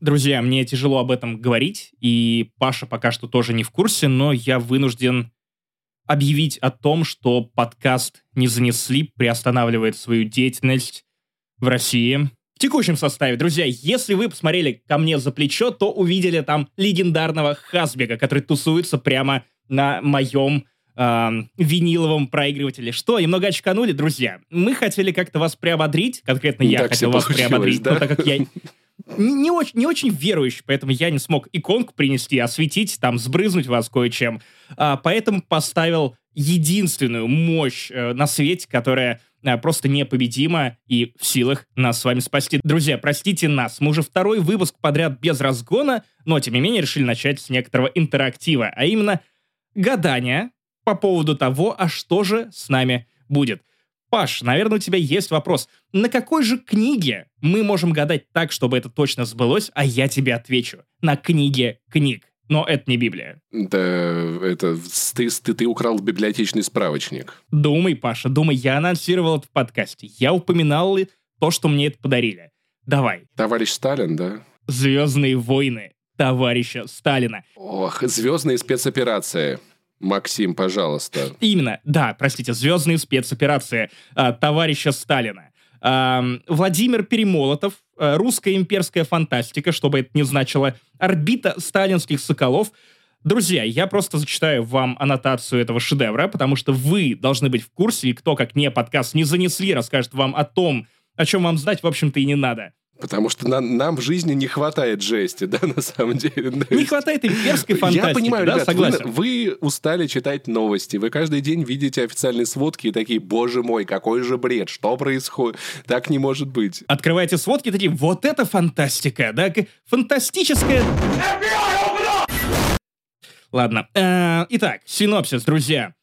Друзья, мне тяжело об этом говорить, и Паша пока что тоже не в курсе, но я вынужден объявить о том, что подкаст «Не занесли» приостанавливает свою деятельность в России. В текущем составе, друзья, если вы посмотрели ко мне за плечо, то увидели там легендарного Хасбека, который тусуется прямо на моем э, виниловом проигрывателе. Что, немного очканули, друзья? Мы хотели как-то вас приободрить, конкретно я Так хотел вас приободрить, получилось, но да? так как я не, не очень, не очень верующий, поэтому я не смог иконку принести, осветить, там, сбрызнуть вас кое-чем. А, поэтому поставил единственную мощь э, на свете, которая э, просто непобедима и в силах нас с вами спасти. Друзья, простите нас, мы уже второй выпуск подряд без разгона, но тем не менее решили начать с некоторого интерактива, а именно гадания по поводу того, а что же с нами будет. Паш, наверное, у тебя есть вопрос. На какой же книге мы можем гадать так, чтобы это точно сбылось, а я тебе отвечу? На книге книг. Но это не Библия. Да, это ты, ты, ты украл библиотечный справочник. Думай, Паша, думай, я анонсировал это в подкасте. Я упоминал то, что мне это подарили. Давай. Товарищ Сталин, да? Звездные войны товарища Сталина. Ох, звездные спецоперации. Максим, пожалуйста. Именно, да, простите, звездные спецоперации а, товарища Сталина. Ам, Владимир Перемолотов, а, русская имперская фантастика, чтобы это не значило, орбита сталинских соколов. Друзья, я просто зачитаю вам аннотацию этого шедевра, потому что вы должны быть в курсе, и кто, как не подкаст, не занесли, расскажет вам о том, о чем вам знать, в общем-то, и не надо. Потому что на- нам в жизни не хватает жести, да, на самом деле. Не хватает имперской фантастики, Я понимаю, да, ребят, вы- согласен. Вы, устали читать новости, вы каждый день видите официальные сводки и такие, боже мой, какой же бред, что происходит? Так не может быть. Открываете сводки, такие, вот это фантастика, да, фантастическая... Ладно, э, итак, синопсис, друзья.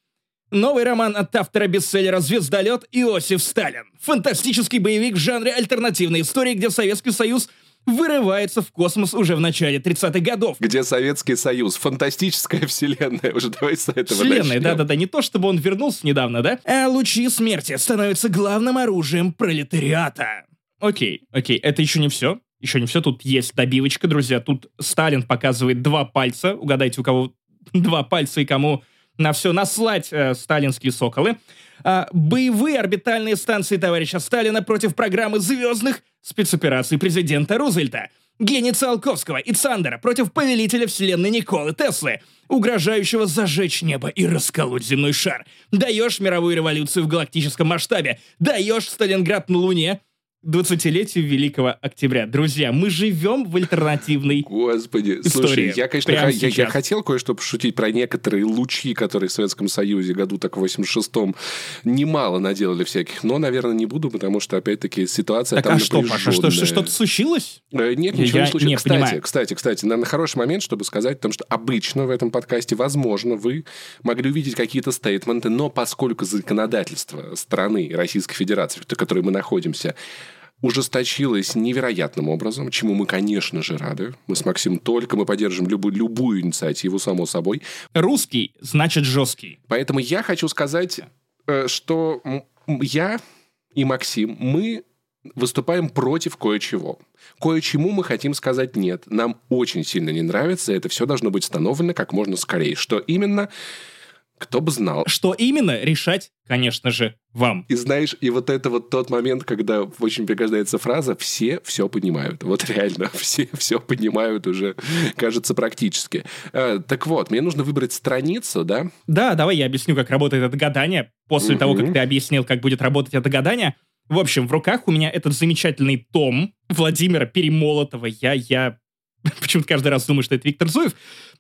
Новый роман от автора бестселлера «Звездолет» Иосиф Сталин. Фантастический боевик в жанре альтернативной истории, где Советский Союз вырывается в космос уже в начале 30-х годов. Где Советский Союз? Фантастическая вселенная. Уже давай с этого Вселенная, да-да-да, не то чтобы он вернулся недавно, да? А лучи смерти становятся главным оружием пролетариата. Окей, окей, это еще не все. Еще не все, тут есть добивочка, друзья. Тут Сталин показывает два пальца. Угадайте, у кого два пальца и кому на все наслать э, сталинские соколы. А, боевые орбитальные станции товарища Сталина против программы звездных спецопераций президента Рузвельта. Гений Циолковского и Цандера против повелителя вселенной Николы Теслы, угрожающего зажечь небо и расколоть земной шар. Даешь мировую революцию в галактическом масштабе. Даешь Сталинград на Луне. 20-летию Великого Октября. Друзья, мы живем в альтернативной Господи, История. слушай, я, конечно, ха- я, я хотел кое-что пошутить про некоторые лучи, которые в Советском Союзе году так в 86-м немало наделали всяких, но, наверное, не буду, потому что, опять-таки, ситуация Так там а что, Паша, что, что, что-то случилось? Э, Нет, ничего Я не случилось. не кстати, понимаю. кстати, кстати, наверное, хороший момент, чтобы сказать о том, что обычно в этом подкасте, возможно, вы могли увидеть какие-то стейтменты, но поскольку законодательство страны Российской Федерации, в которой мы находимся, ужесточилось невероятным образом, чему мы, конечно же, рады. Мы с Максимом только мы поддержим любую, любую инициативу, само собой. Русский значит жесткий. Поэтому я хочу сказать, э, что я и Максим, мы выступаем против кое-чего. Кое-чему мы хотим сказать нет. Нам очень сильно не нравится. Это все должно быть установлено как можно скорее. Что именно? Кто бы знал. Что именно, решать, конечно же, вам. И знаешь, и вот это вот тот момент, когда очень пригождается фраза «все все понимают». Вот реально, все все понимают уже, кажется, практически. Э, так вот, мне нужно выбрать страницу, да? Да, давай я объясню, как работает это гадание. После Мгм. того, как ты объяснил, как будет работать это гадание. В общем, в руках у меня этот замечательный том Владимира Перемолотова. Я, я почему-то каждый раз думаю, что это Виктор Зуев.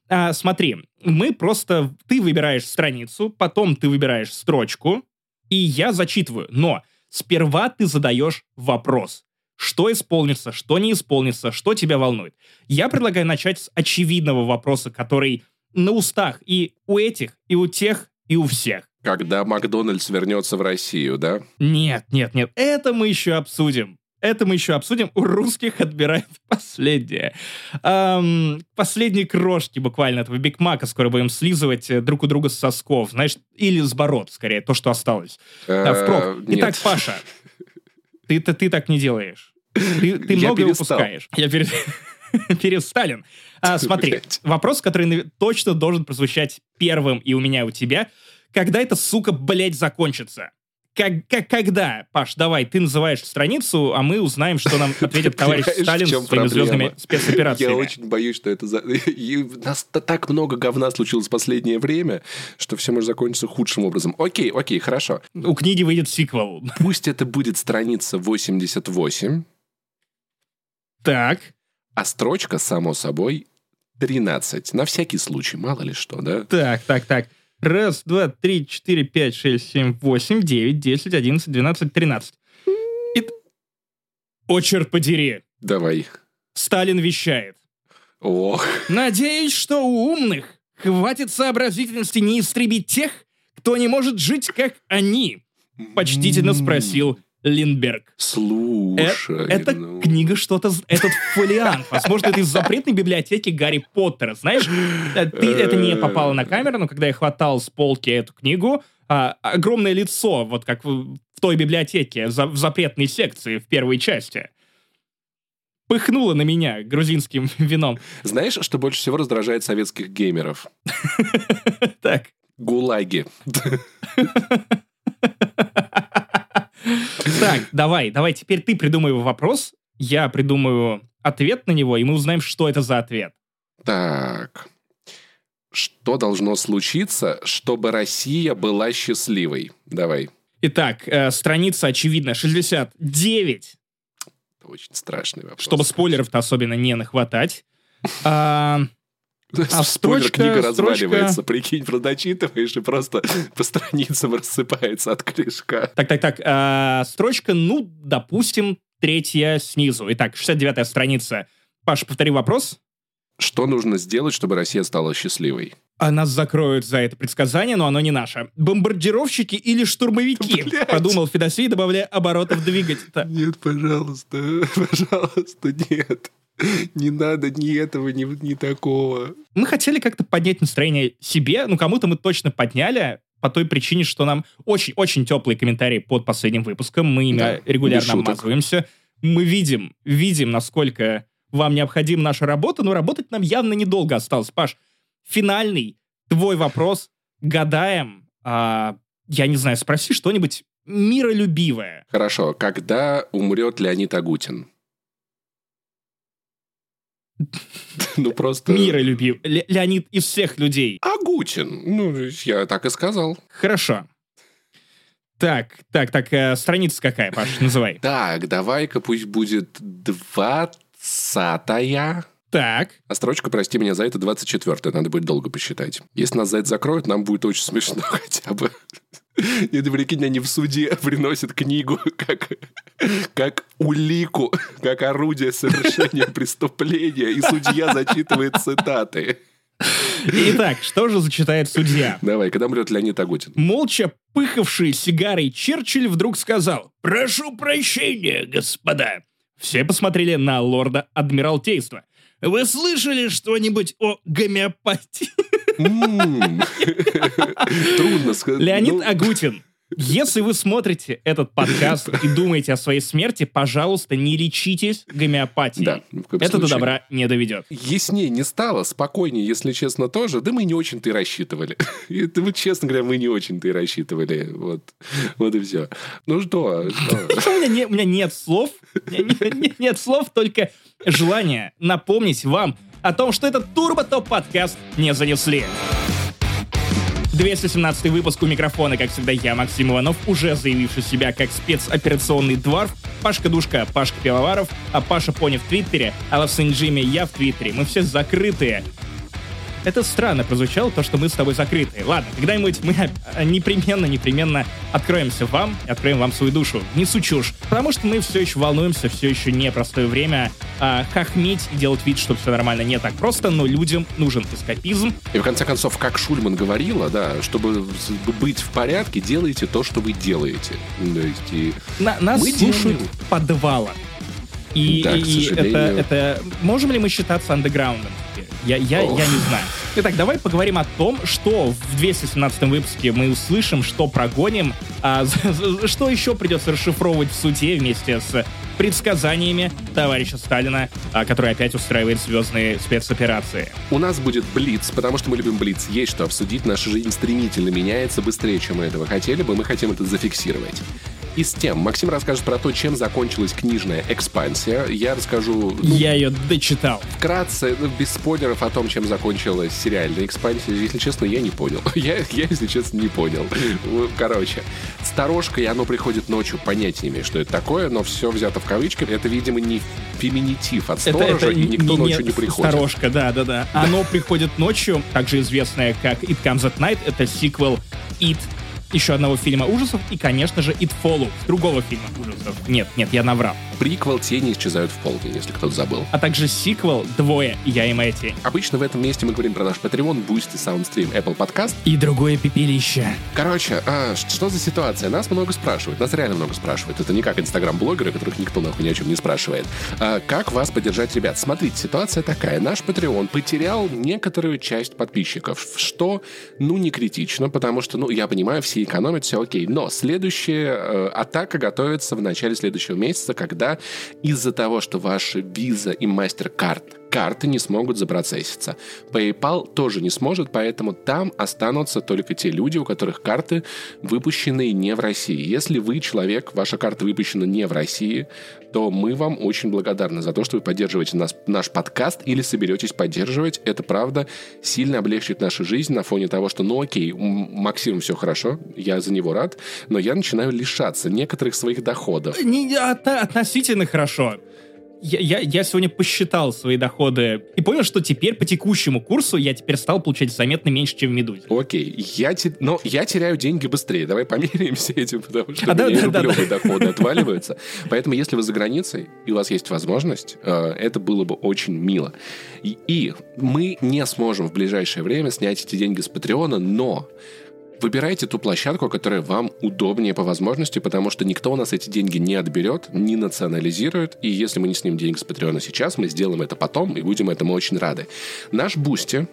А, смотри, мы просто... Ты выбираешь страницу, потом ты выбираешь строчку, и я зачитываю. Но сперва ты задаешь вопрос. Что исполнится, что не исполнится, что тебя волнует. Я предлагаю начать с очевидного вопроса, который на устах и у этих, и у тех, и у всех. Когда Макдональдс вернется в Россию, да? Нет, нет, нет, это мы еще обсудим. Это мы еще обсудим. У русских отбирают последнее. Ам, последние крошки буквально этого Биг Мака скоро будем слизывать э, друг у друга с сосков. Знаешь, или с бород, скорее, то, что осталось. Да, впрок. Э, Итак, нет. Паша, ты, ты, ты так не делаешь. Ты, ты многое перестал. упускаешь. Я пере- перед Сталин. А, смотри, Блядь. вопрос, который точно должен прозвучать первым и у меня, и у тебя. Когда эта сука, блядь, закончится? Как, как, когда? Паш, давай, ты называешь страницу, а мы узнаем, что нам ответит товарищ Сталин со своими проблема? звездными спецоперациями. Я очень боюсь, что это... За... И у нас так много говна случилось в последнее время, что все может закончиться худшим образом. Окей, окей, хорошо. У книги выйдет сиквел. Пусть это будет страница 88, Так, а строчка, само собой, 13. На всякий случай, мало ли что, да? так, так, так. Раз, два, три, четыре, пять, шесть, семь, восемь, девять, десять, одиннадцать, двенадцать, тринадцать. И... т- О, черт подери! Давай. Сталин вещает. Ох, Надеюсь, что у умных хватит сообразительности не истребить тех, кто не может жить, как они, почтительно спросил Линдберг. Э- Слушай. это ну. книга что-то... Этот фолиант. Возможно, это из запретной библиотеки Гарри Поттера. Знаешь, э, ты, это не попало на камеру, но когда я хватал с полки эту книгу, а, огромное лицо, вот как в, в той библиотеке, за- в запретной секции в первой части, пыхнуло на меня грузинским вином. Знаешь, что больше всего раздражает советских геймеров? Так. Гулаги. Так, давай, давай, теперь ты придумай вопрос, я придумаю ответ на него, и мы узнаем, что это за ответ. Так. Что должно случиться, чтобы Россия была счастливой? Давай. Итак, э, страница, очевидно, 69, Это очень страшный вопрос. чтобы спойлеров-то особенно не нахватать. А, а Спойлер, строчка- книга строчка- разваливается. Прикинь, просто дочитываешь и просто по страницам рассыпается от корешка. так, так, так, а, строчка, ну, допустим, третья снизу. Итак, 69-я страница. Паш, повтори вопрос. Что нужно сделать, чтобы Россия стала счастливой? А нас закроют за это предсказание, но оно не наше. Бомбардировщики или штурмовики? Блядь. Подумал Федосей, добавляя оборотов двигателя. Нет, пожалуйста, пожалуйста, нет. Не надо ни этого, ни, ни такого. Мы хотели как-то поднять настроение себе, ну кому-то мы точно подняли, по той причине, что нам очень-очень теплые комментарии под последним выпуском, мы ими Да, регулярно обмазываемся. Мы видим, видим, насколько вам необходима наша работа, но работать нам явно недолго осталось. Паш, финальный твой вопрос, гадаем, а, я не знаю, спроси что-нибудь миролюбивое. Хорошо, когда умрет Леонид Агутин? Ну просто... Миролюбив. Ле- Леонид из всех людей. Агутин. Ну, я так и сказал. Хорошо. Так, так, так, э, страница какая, Паш, называй. Так, давай-ка пусть будет двадцатая. Так, А строчка, прости меня за это, 24 Надо будет долго посчитать. Если нас за это закроют, нам будет очень смешно хотя бы. Это, прикинь, они в суде приносят книгу как, как улику, как орудие совершения преступления, и судья зачитывает цитаты. Итак, что же зачитает судья? Давай, когда умрет Леонид Агутин? Молча пыхавший сигарой Черчилль вдруг сказал «Прошу прощения, господа». Все посмотрели на лорда Адмиралтейства. «Вы слышали что-нибудь о гомеопатии?» Трудно сказать. Леонид Ну, Агутин, если вы смотрите этот подкаст и думаете о своей смерти, пожалуйста, не лечитесь гомеопатией. Да, Это до случае. добра не доведет. Яснее не стало, спокойнее, если честно, тоже. Да мы не очень-то и рассчитывали. Это, вот, честно говоря, мы не очень-то и рассчитывали. Вот, вот и все. Ну что? что? У меня, не- у меня нет слов, у меня не- не- нет слов, только желание напомнить вам о том, что этот Турбо Топ подкаст не занесли. 217 выпуск у микрофона, как всегда, я, Максим Иванов, уже заявивший себя как спецоперационный дворф, Пашка Душка, Пашка Пивоваров, а Паша Пони в Твиттере, а Лавсын Джимми я в Твиттере. Мы все закрытые. Это странно прозвучало, то, что мы с тобой закрыты. Ладно, когда-нибудь мы а, непременно, непременно откроемся вам, и откроем вам свою душу. Несу чушь. Потому что мы все еще волнуемся, все еще непростое время. А, хохметь и делать вид, что все нормально не так просто, но людям нужен эскапизм. И в конце концов, как Шульман говорила, да, чтобы быть в порядке, делайте то, что вы делаете. То есть, и На- нас Мы слушают делаем. подвала. И, Да, к и это, это... Можем ли мы считаться андеграундом? Я, я, я не знаю. Итак, давай поговорим о том, что в 217 выпуске мы услышим, что прогоним, а, что еще придется расшифровывать в суде вместе с предсказаниями товарища Сталина, а, который опять устраивает звездные спецоперации. У нас будет Блиц, потому что мы любим Блиц. Есть что обсудить. Наша жизнь стремительно меняется быстрее, чем мы этого хотели бы. Мы хотим это зафиксировать. И с тем, Максим расскажет про то, чем закончилась книжная экспансия. Я расскажу... Ну, Я ее дочитал. Вкратце, ну, без спойлеров о том, чем закончилась сериальная экспансия. Если честно, я не понял. Я, я если честно, не понял. Короче, сторожка, и оно приходит ночью, понятия не имею, что это такое, но все взято в кавычки. Это, видимо, не феминитив от сторожа, это, это и никто не, ночью не приходит. Сторожка, да, да, да. Оно приходит ночью, также известное как It Comes at Night. Это сиквел It еще одного фильма ужасов и, конечно же, It Follows, другого фильма ужасов. Нет, нет, я наврал. Приквел «Тени исчезают в полдень», если кто-то забыл. А также сиквел «Двое. Я и Мэтти». Обычно в этом месте мы говорим про наш Patreon, Boosty, Soundstream, Apple Podcast. И другое пепелище. Короче, а, что за ситуация? Нас много спрашивают, нас реально много спрашивают. Это не как инстаграм-блогеры, которых никто нахуй ни о чем не спрашивает. А, как вас поддержать, ребят? Смотрите, ситуация такая. Наш Patreon потерял некоторую часть подписчиков, что, ну, не критично, потому что, ну, я понимаю, все экономят, все окей. Но следующая э, атака готовится в начале следующего месяца, когда из-за того, что ваши Visa и MasterCard карты не смогут запроцесситься. PayPal тоже не сможет, поэтому там останутся только те люди, у которых карты выпущены не в России. Если вы человек, ваша карта выпущена не в России, то мы вам очень благодарны за то, что вы поддерживаете нас, наш подкаст или соберетесь поддерживать. Это, правда, сильно облегчит нашу жизнь на фоне того, что, ну окей, Максим все хорошо, я за него рад, но я начинаю лишаться некоторых своих доходов. Не, от, относительно хорошо я, я, я сегодня посчитал свои доходы и понял, что теперь по текущему курсу я теперь стал получать заметно меньше, чем в Медузе. Окей, я, те, но я теряю деньги быстрее. Давай померяемся этим, потому что а, да, да, рублевые да, доходы отваливаются. Поэтому если вы за границей и у вас есть возможность, э, это было бы очень мило. И мы не сможем в ближайшее время снять эти деньги с Патреона, но Выбирайте ту площадку, которая вам удобнее по возможности, потому что никто у нас эти деньги не отберет, не национализирует, и если мы не снимем денег с Патреона сейчас, мы сделаем это потом, и будем этому очень рады. Наш Boosty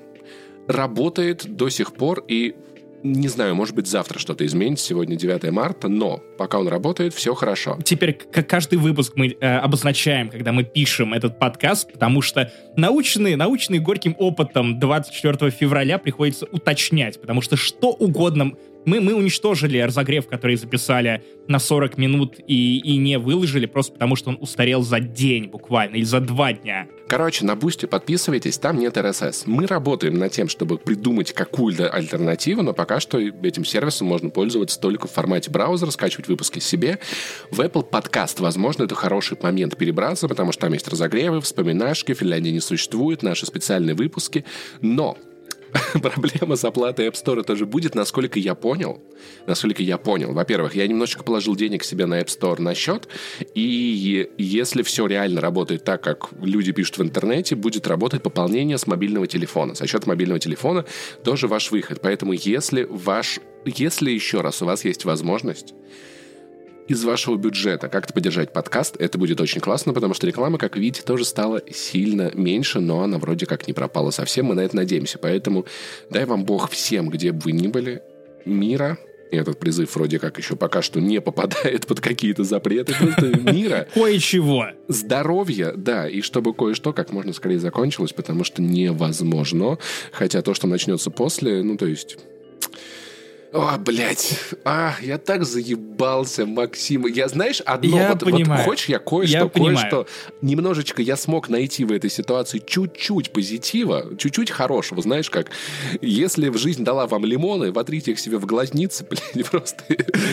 работает до сих пор, и не знаю, может быть, завтра что-то изменится, сегодня 9 марта, но пока он работает, все хорошо. Теперь как каждый выпуск мы э, обозначаем, когда мы пишем этот подкаст, потому что наученные, наученные горьким опытом 24 февраля приходится уточнять, потому что что угодно мы, мы уничтожили разогрев, который записали на 40 минут и, и не выложили, просто потому что он устарел за день буквально, или за два дня. Короче, на Бусте подписывайтесь, там нет RSS. Мы работаем над тем, чтобы придумать какую-то альтернативу, но пока что этим сервисом можно пользоваться только в формате браузера, скачивать выпуски себе. В Apple Podcast, возможно, это хороший момент перебраться, потому что там есть разогревы, вспоминашки, Финляндии не существует, наши специальные выпуски. Но проблема с оплатой App Store тоже будет, насколько я понял. Насколько я понял. Во-первых, я немножечко положил денег себе на App Store на счет, и если все реально работает так, как люди пишут в интернете, будет работать пополнение с мобильного телефона. За счет мобильного телефона тоже ваш выход. Поэтому если ваш... Если еще раз у вас есть возможность из вашего бюджета как-то поддержать подкаст, это будет очень классно, потому что реклама, как видите, тоже стала сильно меньше, но она вроде как не пропала совсем, мы на это надеемся. Поэтому дай вам Бог всем, где бы вы ни были, мира, и этот призыв вроде как еще пока что не попадает под какие-то запреты просто мира. Кое-чего. Здоровья, да, и чтобы кое-что как можно скорее закончилось, потому что невозможно. Хотя то, что начнется после, ну, то есть о, блядь. А, я так заебался, Максим. Я, знаешь, одно... Я вот, понимаю. Вот, хочешь, я кое-что, кое-что... Немножечко я смог найти в этой ситуации чуть-чуть позитива, чуть-чуть хорошего. Знаешь, как если в жизнь дала вам лимоны, вотрите их себе в глазницы, блядь, просто...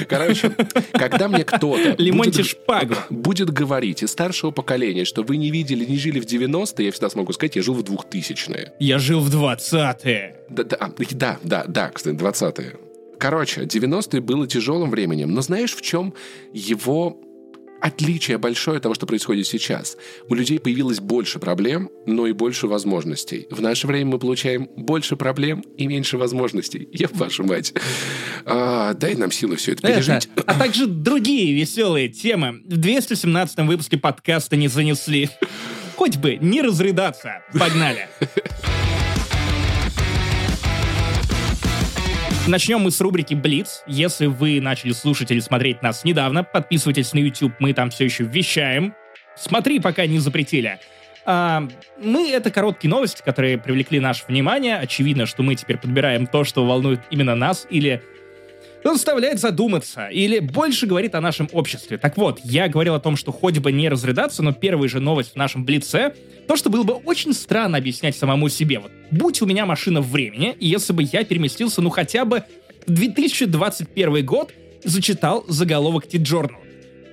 Короче, когда мне кто-то... Лимоньте шпагу. Будет говорить из старшего поколения, что вы не видели, не жили в 90-е, я всегда смогу сказать, я жил в 2000-е. Я жил в 20-е. Да, да, да, да, да, кстати, 20-е. Короче, 90-е было тяжелым временем, но знаешь, в чем его отличие большое от того, что происходит сейчас. У людей появилось больше проблем, но и больше возможностей. В наше время мы получаем больше проблем и меньше возможностей. Я вашу мать. А, дай нам силы все это пережить. Это, а также другие веселые темы в 217 выпуске подкаста не занесли. Хоть бы не разрыдаться. Погнали. Начнем мы с рубрики Блиц. Если вы начали слушать или смотреть нас недавно, подписывайтесь на YouTube, мы там все еще вещаем. Смотри, пока не запретили. А, мы — это короткие новости, которые привлекли наше внимание. Очевидно, что мы теперь подбираем то, что волнует именно нас, или заставляет задуматься, или больше говорит о нашем обществе. Так вот, я говорил о том, что хоть бы не разрыдаться, но первая же новость в нашем Блице — то, что было бы очень странно объяснять самому себе. Вот, будь у меня машина времени, и если бы я переместился, ну, хотя бы в 2021 год, зачитал заголовок Тиджорнал.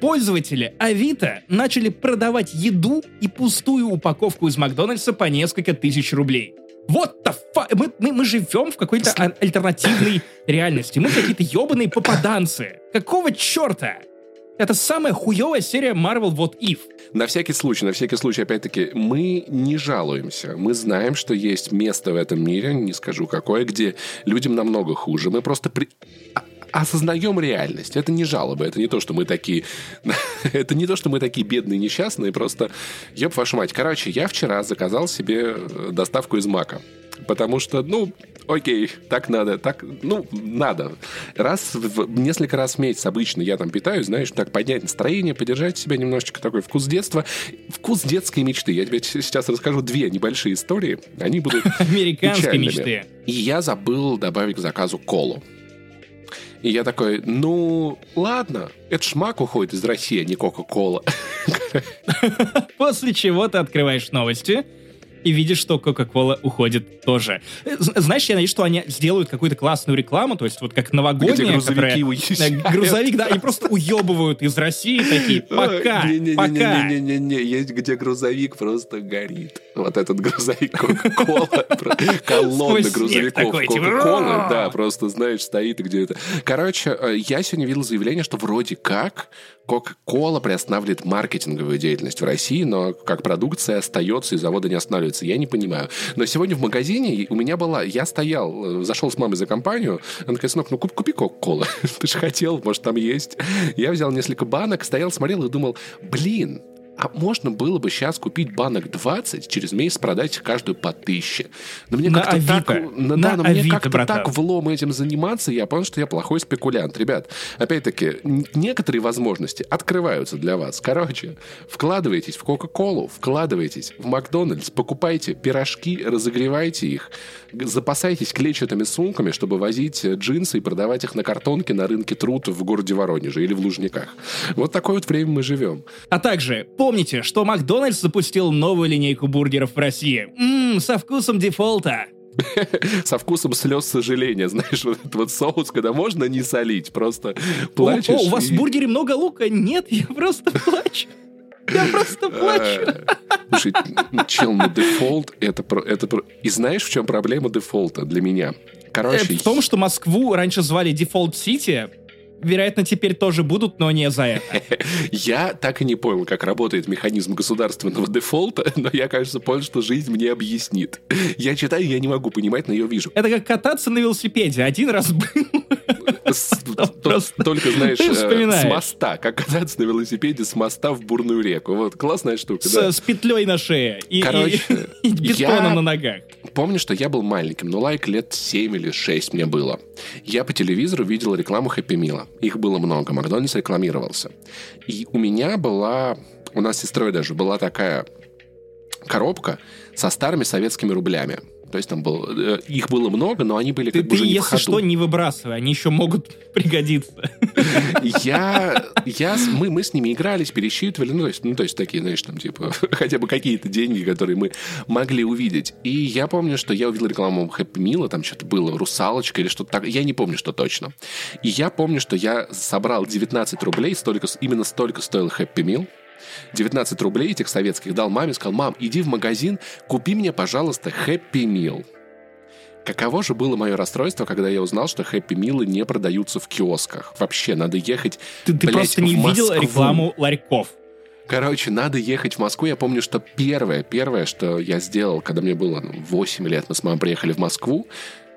Пользователи Авито начали продавать еду и пустую упаковку из Макдональдса по несколько тысяч рублей. Вот the fuck? Мы, мы, мы живем в какой-то а- альтернативной реальности. Мы какие-то ебаные попаданцы. Какого черта? Это самая хуевая серия Marvel What If. На всякий случай, на всякий случай, опять-таки, мы не жалуемся. Мы знаем, что есть место в этом мире, не скажу какое, где людям намного хуже. Мы просто при осознаем реальность. Это не жалобы, это не то, что мы такие... это не то, что мы такие бедные, несчастные, просто... Ёб вашу мать. Короче, я вчера заказал себе э, доставку из Мака. Потому что, ну, окей, так надо, так, ну, надо. Раз, в, несколько раз в месяц обычно я там питаюсь, знаешь, так поднять настроение, поддержать себя немножечко, такой вкус детства, вкус детской мечты. Я тебе сейчас расскажу две небольшие истории, они будут Американские мечты. И я забыл добавить к заказу колу. И я такой, ну, ладно, это шмак уходит из России, а не Кока-Кола. После чего ты открываешь новости, и видишь, что Coca-Cola уходит тоже. Знаешь, я надеюсь, что они сделают какую-то классную рекламу, то есть вот как новогодняя, Где грузовики которая... Грузовик, да, они просто уебывают из России такие, пока, пока. Не-не-не, есть где грузовик просто горит. Вот этот грузовик Coca-Cola, колонна грузовиков Coca-Cola, да, просто, знаешь, стоит где-то. Короче, э, я сегодня видел заявление, что вроде как Coca-Cola приостанавливает маркетинговую деятельность в России, но как продукция остается и завода не останавливается. Я не понимаю. Но сегодня в магазине у меня была... Я стоял, э, зашел с мамой за компанию. Она такая, сынок, ну купи Coca-Cola. Ты же хотел, может, там есть. Я взял несколько банок, стоял, смотрел и думал, блин, а можно было бы сейчас купить банок 20, через месяц продать их каждую по тысяче. Но мне как-то так, на, да, но Авито, мне как-то так влом этим заниматься, я понял, что я плохой спекулянт. Ребят, опять-таки, некоторые возможности открываются для вас. Короче, вкладывайтесь в Кока-Колу, вкладывайтесь в Макдональдс, покупайте пирожки, разогревайте их, запасайтесь клетчатыми сумками, чтобы возить джинсы и продавать их на картонке на рынке труд в городе Воронеже или в Лужниках. Вот такое вот время мы живем. А также Помните, что Макдональдс запустил новую линейку бургеров в России. Ммм, со вкусом дефолта. Со вкусом слез сожаления, знаешь, вот этот вот соус, когда можно не солить, просто плачешь. О, о у вас в бургере много лука? Нет, я просто плачу. Я просто плачу. Слушай, чел, ну дефолт это. И знаешь, в чем проблема дефолта для меня? Короче... Э, в том, что Москву раньше звали Default City, вероятно, теперь тоже будут, но не за это. Я так и не понял, как работает механизм государственного дефолта, но я, кажется, понял, что жизнь мне объяснит. Я читаю, я не могу понимать, но ее вижу. Это как кататься на велосипеде. Один раз был. Только, знаешь, э, с моста. Как кататься на велосипеде с моста в бурную реку. Вот, классная штука, да? С петлей на шее. И бетоном на ногах. Помню, что я был маленьким, но лайк лет 7 или 6 мне было. Я по телевизору видел рекламу Хэппи Мила. Их было много, Макдональдс рекламировался. И у меня была, у нас с сестрой даже, была такая коробка со старыми советскими рублями. То есть там был, э, их было много, но они были ты, как бы ты, уже не если что, не выбрасывай, они еще могут пригодиться. Я, я, мы, мы с ними игрались, пересчитывали, ну то, есть, ну, то есть такие, знаешь, там, типа, хотя бы какие-то деньги, которые мы могли увидеть. И я помню, что я увидел рекламу Happy Meal, там что-то было, русалочка или что-то так, я не помню, что точно. И я помню, что я собрал 19 рублей, столько, именно столько стоил Happy Meal, 19 рублей этих советских дал маме, сказал, мам, иди в магазин, купи мне, пожалуйста, Happy Meal. Каково же было мое расстройство, когда я узнал, что Хэппи Милы не продаются в киосках. Вообще, надо ехать, Ты, ты блядь, просто не видел рекламу ларьков. Короче, надо ехать в Москву. Я помню, что первое, первое, что я сделал, когда мне было ну, 8 лет, мы с мамой приехали в Москву,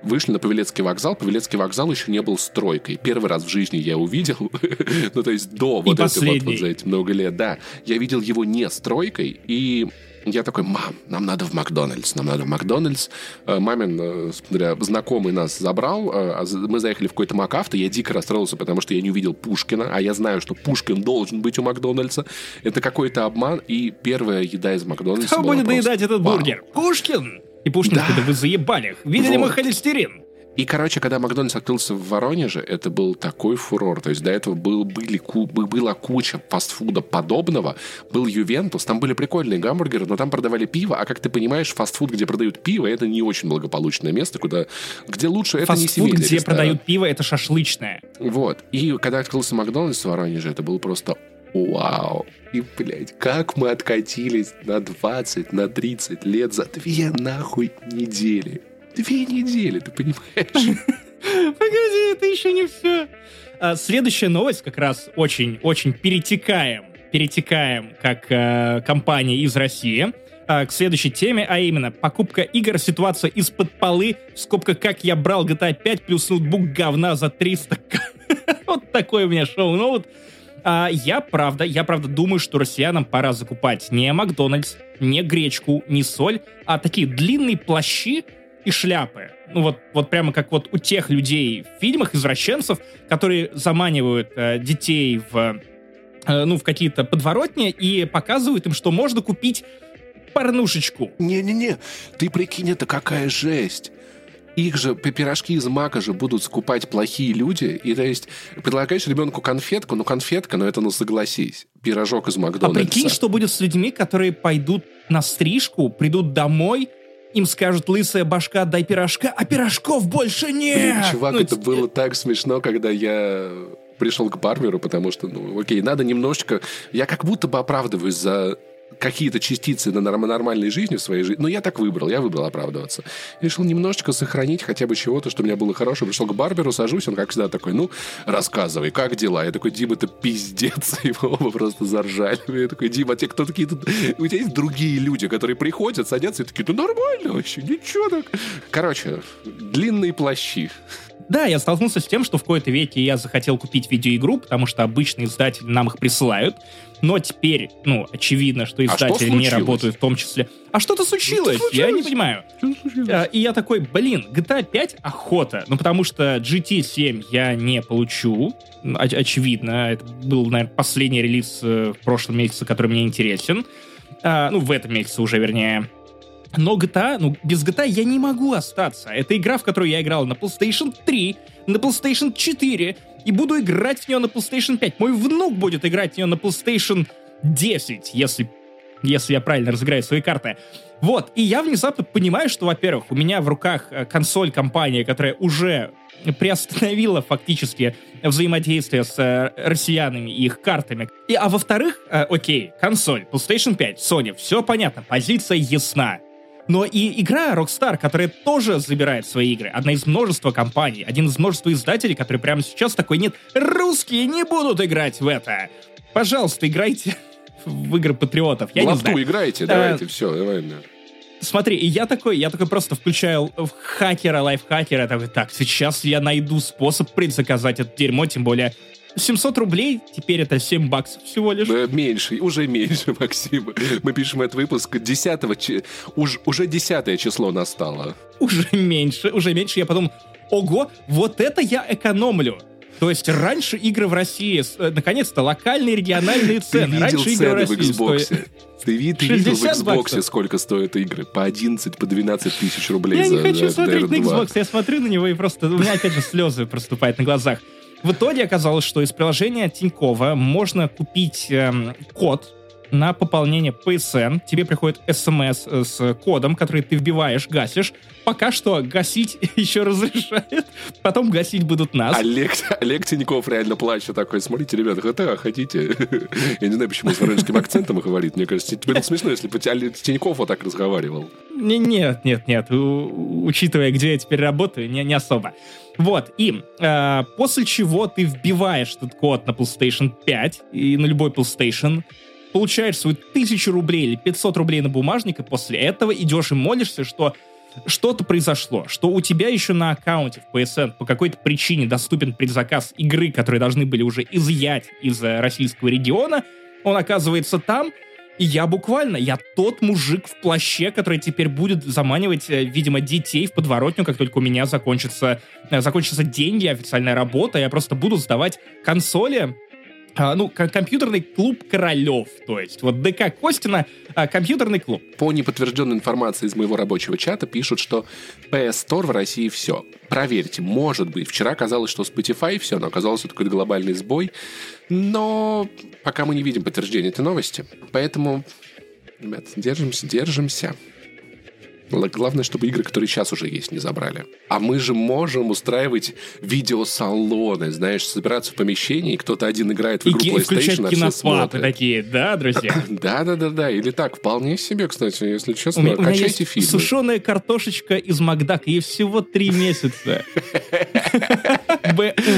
Вышли на Павелецкий вокзал. Павелецкий вокзал еще не был стройкой. Первый раз в жизни я увидел, ну, то есть до вот этого вот, вот за эти много лет, да. Я видел его не стройкой, и Я такой, мам, нам надо в Макдональдс, нам надо в Макдональдс. Э, мамин, э, смотря, знакомый нас забрал, э, а мы заехали в какой-то МакАвто, я дико расстроился, потому что я не увидел Пушкина, а я знаю, что Пушкин должен быть у Макдональдса. Это какой-то обман, и первая еда из Макдональдса Кто будет доедать этот бургер? Пушкин! И Пушкин, Да. да. вы заебали. Видели Вот. мы холестерин? И, короче, когда Макдональдс открылся в Воронеже, это был такой фурор. То есть до этого был, были, ку- бы- была куча фастфуда подобного. Был Ювентус, там были прикольные гамбургеры, но там продавали пиво. А как ты понимаешь, фастфуд, где продают пиво, это не очень благополучное место, куда, где лучше это не Фастфуд, семейный где ресторан. продают пиво, это шашлычное. Вот. И когда открылся Макдональдс в Воронеже, это было просто вау. И, блядь, как мы откатились на 20, на 30 лет за две нахуй недели. Две недели, ты понимаешь? Погоди, это еще не все. А, следующая новость как раз очень-очень перетекаем. Перетекаем как э, компания из России а, к следующей теме, а именно покупка игр, ситуация из-под полы, скобка «Как я брал GTA 5 плюс ноутбук говна за 300 Вот такой у меня шоу-ноут. А, я правда, я правда думаю, что россиянам пора закупать не Макдональдс, не гречку, не соль, а такие длинные плащи и шляпы. Ну вот, вот прямо как вот у тех людей в фильмах, извращенцев, которые заманивают э, детей в, э, ну, в какие-то подворотни и показывают им, что можно купить порнушечку. Не-не-не, ты прикинь, это какая жесть. Их же пи- пирожки из мака же будут скупать плохие люди. И то есть предлагаешь ребенку конфетку, ну конфетка, ну это ну согласись. Пирожок из А Макдональдса. прикинь, что будет с людьми, которые пойдут на стрижку, придут домой, им скажут лысая башка, дай пирожка, а пирожков больше нет. Чувак, Ну, это т- было так смешно, когда я пришел к барберу, потому что, ну, окей, надо немножечко... Я как будто бы оправдываюсь за какие-то частицы на норм- нормальной жизни в своей жизни. Но я так выбрал, я выбрал оправдываться. Решил немножечко сохранить хотя бы чего-то, что у меня было хорошее. Пришел к барберу, сажусь, он как всегда такой, ну, рассказывай, как дела? Я такой, Дима, это пиздец. Мы оба просто заржали. Я такой, Дима, а те кто такие тут? У тебя есть другие люди, которые приходят, садятся и такие, ну, нормально вообще, ничего так. Короче, длинные плащи. Да, я столкнулся с тем, что в какой-то веке я захотел купить видеоигру, потому что обычные издатели нам их присылают. Но теперь, ну, очевидно, что А издатели не случилось? работают в том числе. А что-то случилось? Что Я не случилось? понимаю. А, И я такой, блин, GTA 5 охота. Ну, потому что GT 7 я не получу. Оч- очевидно, это был, наверное, последний релиз э, в прошлом месяце, который мне интересен. А, ну, в этом месяце уже, вернее. Но GTA, ну, без GTA я не могу остаться. Это игра, в которую я играл на PlayStation 3, на PlayStation 4, и буду играть в нее на PlayStation 5. Мой внук будет играть в нее на PlayStation 10, если, если я правильно разыграю свои карты. Вот, и я внезапно понимаю, что, во-первых, у меня в руках э, консоль компании, которая уже приостановила фактически взаимодействие с э, россиянами и их картами. И, а во-вторых, э, окей, консоль, PlayStation 5, Sony, все понятно, позиция ясна. Но и игра Rockstar, которая тоже забирает свои игры, одна из множества компаний, один из множества издателей, которые прямо сейчас такой, нет, русские не будут играть в это. Пожалуйста, играйте в игры патриотов. Я в не лафту знаю. играете, Да. давайте, все, давай. да. Смотри, и я такой, я такой просто включаю в хакера, лайфхакера, такой, так, сейчас я найду способ предзаказать это дерьмо, тем более 700 рублей, теперь это 7 баксов всего лишь. Меньше, уже меньше, Максим. Мы пишем этот выпуск 10 чи- уж, уже 10 число настало. Уже меньше, уже меньше. Я подумал, ого, вот это я экономлю. То есть раньше игры в России, э, наконец-то, локальные региональные Ты цены. видел раньше игры в цены в России стоили- Xbox? Ты, ты видел в 60 Xbox, баксов. сколько стоят игры? По 11, по 12 тысяч рублей Я за не хочу за смотреть на DR2. Xbox, я смотрю на него и просто... У меня опять же слезы проступают на глазах. В итоге оказалось, что из приложения Тинькова можно купить эм, код на пополнение PSN. Тебе приходит смс с кодом, который ты вбиваешь, гасишь. Пока что гасить еще разрешают. Потом гасить будут нас. Олег, Олег Тиньков реально плачет такой, смотрите, ребята, GTA хотите? Я не знаю, почему с воронежским акцентом говорит. Мне кажется, было смешно, если бы Олег Тиньков вот так разговаривал. Не- Нет, нет, нет. Учитывая, где я теперь работаю, не, не особо. Вот, и э, после чего ты вбиваешь этот код на PlayStation 5 и на любой PlayStation, получаешь свою тысячу рублей или 500 рублей на бумажник, и после этого идешь и молишься, что что-то произошло, что у тебя еще на аккаунте в PSN по какой-то причине доступен предзаказ игры, которые должны были уже изъять из э, российского региона, он оказывается там, И я буквально, я тот мужик в плаще, который теперь будет заманивать, э, видимо, детей в подворотню, как только у меня закончится, э, закончатся деньги, официальная работа, я просто буду сдавать консоли а, ну, компьютерный клуб королев, то есть вот ДК Костина, а, компьютерный клуб. По неподтвержденной информации из моего рабочего чата пишут, что PS Store в России все. Проверьте, может быть. Вчера казалось, что Spotify все, но оказалось, это какой-то глобальный сбой. Но пока мы не видим подтверждения этой новости. Поэтому, ребят, держимся, держимся. Главное, чтобы игры, которые сейчас уже есть, не забрали. А мы же можем устраивать видеосалоны, знаешь, собираться в помещении, и кто-то один играет в игру и PlayStation, а все смотрят. такие, да, друзья? Да-да-да-да. Или так, вполне себе, кстати, если честно. У меня, качайте фильмы. сушеная картошечка из Макдака, ей всего три месяца.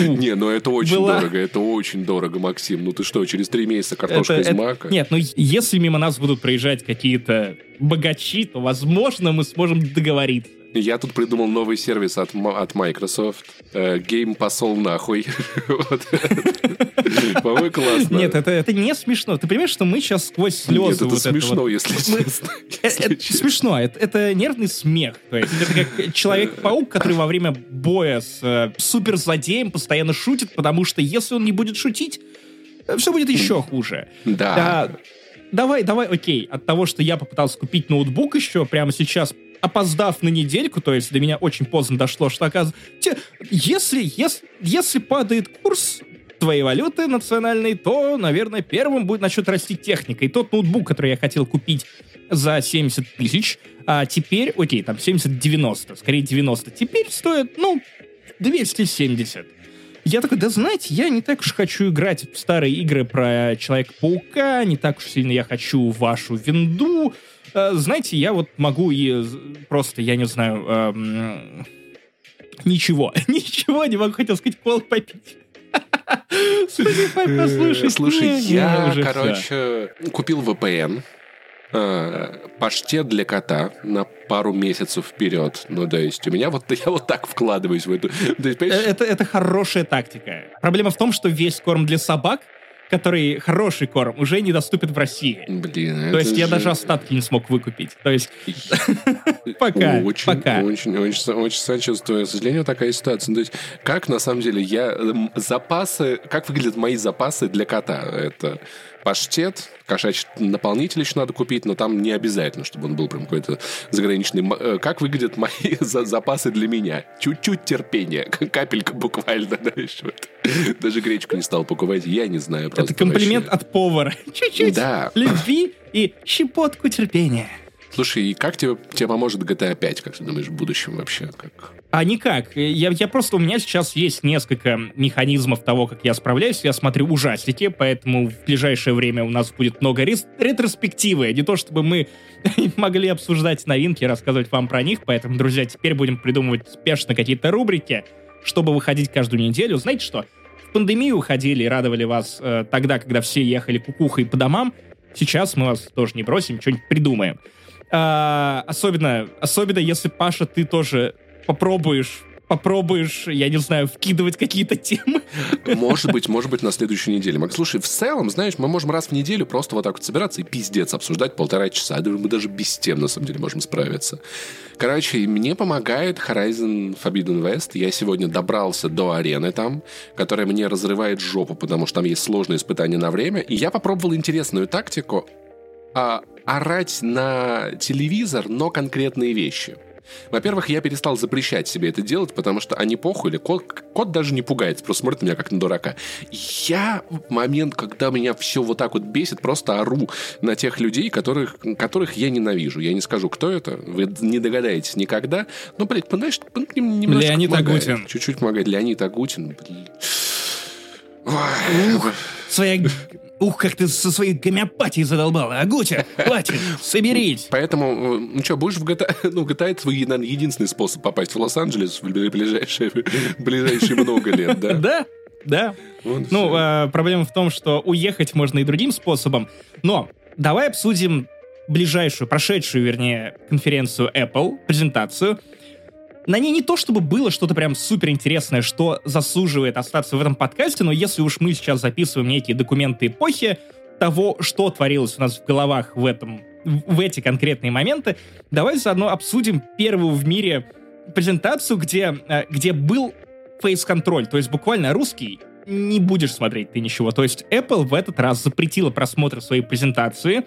Не, ну это очень дорого, это очень дорого, Максим. Ну ты что, через три месяца картошка из Мака? Нет, ну если мимо нас будут проезжать какие-то богачи, то, возможно, мы сможем договориться. Я тут придумал новый сервис от, от Microsoft. Э, Game посол нахуй. По-моему, классно. Нет, это, это не смешно. Ты понимаешь, что мы сейчас сквозь слезы... Нет, это смешно, это если честно. Это, смешно. Это, нервный смех. То есть это как Человек-паук, который во время боя с э, суперзлодеем постоянно шутит, потому что если он не будет шутить, э, все будет еще хуже. Да. Да давай, давай, окей, от того, что я попытался купить ноутбук еще прямо сейчас, опоздав на недельку, то есть до меня очень поздно дошло, что оказывается, если, если, если падает курс твоей валюты национальной, то, наверное, первым будет начнет расти техника. И тот ноутбук, который я хотел купить за 70 тысяч, а теперь, окей, там 70-90, скорее 90, теперь стоит, ну, 270. Я такой, да знаете, я не так уж хочу играть в старые игры про Человека-паука, не так уж сильно я хочу вашу винду. Э, знаете, я вот могу и просто, я не знаю, эм, ничего, ничего не могу, хотел сказать, кол попить. Слушай, я, короче, купил VPN, э, паштет для кота на пару месяцев вперед. Ну, то есть у меня вот я вот так вкладываюсь в эту... Есть, это, это хорошая тактика. Проблема в том, что весь корм для собак который хороший корм, уже недоступен в России. Блин, То есть я даже остатки не смог выкупить. То есть пока, очень, пока. Очень, очень, очень сочувствую. К сожалению, такая ситуация. То есть как на самом деле я... Запасы... Как выглядят мои запасы для кота? Это паштет, кошачий наполнитель еще надо купить, но там не обязательно, чтобы он был прям какой-то заграничный. Э, как выглядят мои запасы для меня? Чуть-чуть терпения, капелька буквально. Да, еще. Даже гречку не стал покупать, я не знаю. Это комплимент вообще. от повара. Чуть-чуть да. любви и щепотку терпения. Слушай, и как тебе, тебе поможет GTA 5, как ты думаешь, в будущем вообще? Как? А никак. Я, я просто, у меня сейчас есть несколько механизмов того, как я справляюсь. Я смотрю ужастики, поэтому в ближайшее время у нас будет много рес- ретроспективы. Не то, чтобы мы могли обсуждать новинки, рассказывать вам про них. Поэтому, друзья, теперь будем придумывать спешно какие-то рубрики, чтобы выходить каждую неделю. Знаете что? В пандемию уходили и радовали вас э, тогда, когда все ехали кукухой по домам. Сейчас мы вас тоже не бросим, что-нибудь придумаем. А, особенно, особенно если, Паша, ты тоже попробуешь попробуешь, я не знаю, вкидывать какие-то темы. Может быть, может быть, на следующей неделе. Мак, слушай, в целом, знаешь, мы можем раз в неделю просто вот так вот собираться и пиздец обсуждать полтора часа. Я думаю, мы даже без тем, на самом деле, можем справиться. Короче, мне помогает Horizon Forbidden West. Я сегодня добрался до арены там, которая мне разрывает жопу, потому что там есть сложные испытания на время. И я попробовал интересную тактику а, орать на телевизор, но конкретные вещи. Во-первых, я перестал запрещать себе это делать, потому что они похуй, или кот, кот даже не пугается, просто смотрит на меня как на дурака. Я в момент, когда меня все вот так вот бесит, просто ору на тех людей, которых, которых я ненавижу. Я не скажу, кто это, вы не догадаетесь никогда. Но, блядь, знаешь, немножко Леонид помогает. Агутин. Чуть-чуть помогает. Леонид Агутин, блин. Ой, своя Ух, как ты со своей гомеопатией задолбал. Агутя, хватит, соберись. Поэтому, ну что, будешь в GTA... Ну, GTA это наверное, единственный способ попасть в Лос-Анджелес в ближайшие, ближайшие много лет, да? Да, да. Вот ну, э, проблема в том, что уехать можно и другим способом. Но давай обсудим ближайшую, прошедшую, вернее, конференцию Apple, презентацию. На ней не то, чтобы было что-то прям супер интересное, что заслуживает остаться в этом подкасте, но если уж мы сейчас записываем некие документы эпохи, того, что творилось у нас в головах в этом в эти конкретные моменты, давай заодно обсудим первую в мире презентацию, где, э, где был фейс-контроль, то есть буквально русский не будешь смотреть ты ничего. То есть Apple в этот раз запретила просмотр своей презентации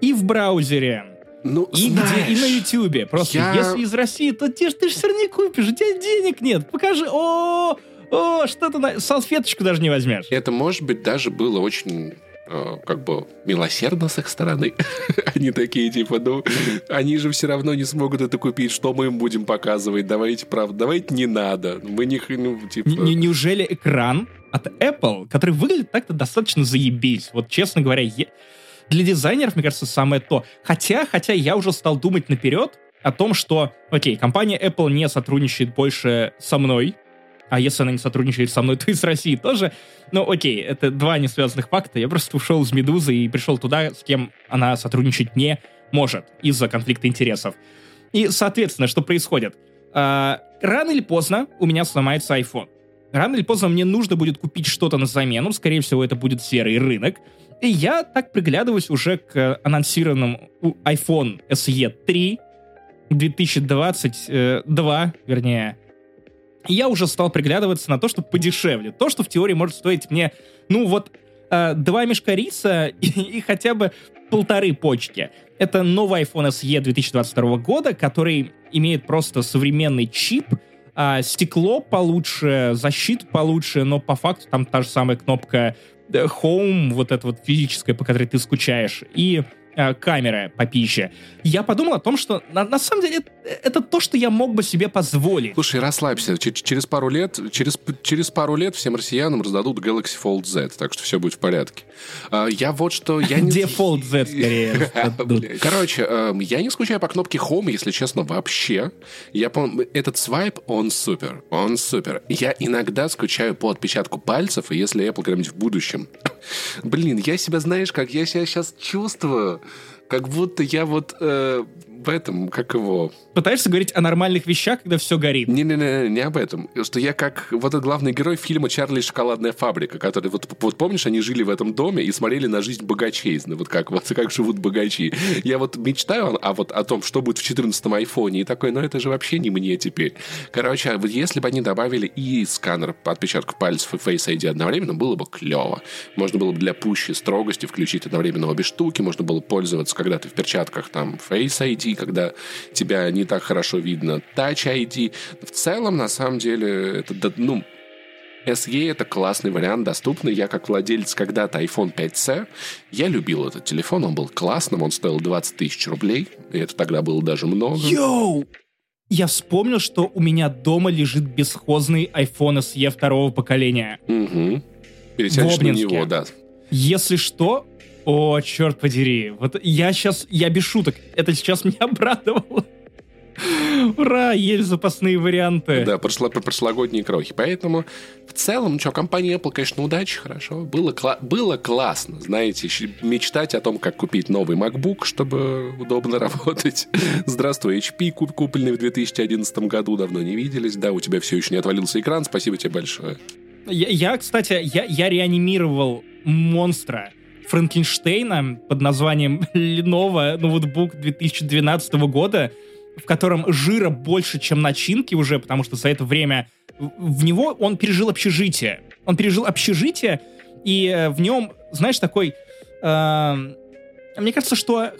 и в браузере, Ну, и, знаешь, где, и на Ютубе. Просто я- если из России, то те ж ты же все равно не купишь, у тебя денег нет. Покажи, о, о, что ты на... салфеточку даже не возьмешь. Это, может быть, даже было очень э, как бы милосердно с их стороны. они такие, типа, ну, они же все равно не смогут это купить, что мы им будем показывать, давайте, правда, давайте не надо. Мы не, ну, типа... Н- н- неужели экран от Apple, который выглядит так-то достаточно заебись, вот честно говоря, е- для дизайнеров, мне кажется, самое то. Хотя, хотя я уже стал думать наперед о том, что, окей, компания Apple не сотрудничает больше со мной, а если она не сотрудничает со мной, то и с Россией тоже. Ну, окей, это два несвязанных факта. Я просто ушел из «Медузы» и пришел туда, с кем она сотрудничать не может из-за конфликта интересов. И, соответственно, что происходит? А, рано или поздно у меня сломается iPhone. Рано или поздно мне нужно будет купить что-то на замену. Скорее всего, это будет серый рынок. И я так приглядываюсь уже к анонсированному iPhone SE 3 2022, вернее. И я уже стал приглядываться на то, что подешевле. То, что в теории может стоить мне, ну вот, э, два мешка риса и, и хотя бы полторы почки. Это новый iPhone SE 2022 года, который имеет просто современный чип, а, стекло получше, защиту получше, но по факту там та же самая кнопка э, Home, вот эта вот физическая, по которой ты скучаешь, и э, камера попище. Я подумал о том, что на, на самом деле это, то, что я мог бы себе позволить. Слушай, расслабься. Ч- через пару лет, через, через пару лет всем россиянам раздадут Galaxy Fold Z, так что все будет в порядке. А, я вот что... Я не... Дефолт Z скорее. Короче, эм, я не скучаю по кнопке Home, если честно, вообще. Я помню, этот свайп, он супер, он супер. Я иногда скучаю по отпечатку пальцев, и если Apple когда-нибудь в будущем... Блин, я себя, знаешь, как я себя сейчас чувствую, как будто я вот э, в этом, как его... Пытаешься говорить о нормальных вещах, когда все горит. Не-не-не, не об этом. Что я как вот этот главный герой фильма «Чарли и шоколадная фабрика», который вот, вот помнишь, они жили в этом доме и смотрели на жизнь богачей, вот как, вот как живут богачи. Я вот мечтаю о, вот, о том, что будет в 14-м айфоне, и такой, ну это же вообще не мне теперь. Короче, а вот если бы они добавили и сканер по отпечатку пальцев и Face ID одновременно, было бы клево. Можно было бы для пущей строгости включить одновременно обе штуки, можно было пользоваться, когда ты в перчатках, там, Face ID, когда тебя не так хорошо видно, Touch ID. В целом, на самом деле, это, ну, SE это классный вариант, доступный. Я как владелец когда-то iPhone 5C, я любил этот телефон, он был классным, он стоил 20 тысяч рублей, и это тогда было даже много. Йоу! Я вспомнил, что у меня дома лежит бесхозный iPhone SE второго поколения. Угу. Перетянешь на него, да. Если что, о, черт подери. Вот я сейчас, я без шуток, это сейчас меня обрадовало. Ура, есть запасные варианты. Да, прошло, про прошлогодние крохи. Поэтому в целом, ну что, компания Apple, конечно, удачи, хорошо. Было, кла- было классно, знаете, мечтать о том, как купить новый MacBook, чтобы удобно работать. Здравствуй, HP, куп- купленный в 2011 году, давно не виделись. Да, у тебя все еще не отвалился экран, спасибо тебе большое. Я, я, кстати, я, я реанимировал монстра Франкенштейна под названием Lenovo ноутбук 2012 года, в котором жира больше, чем начинки уже, потому что за это время в него он пережил общежитие. Он пережил общежитие, и э, в нем, знаешь, такой... эм, мне кажется, что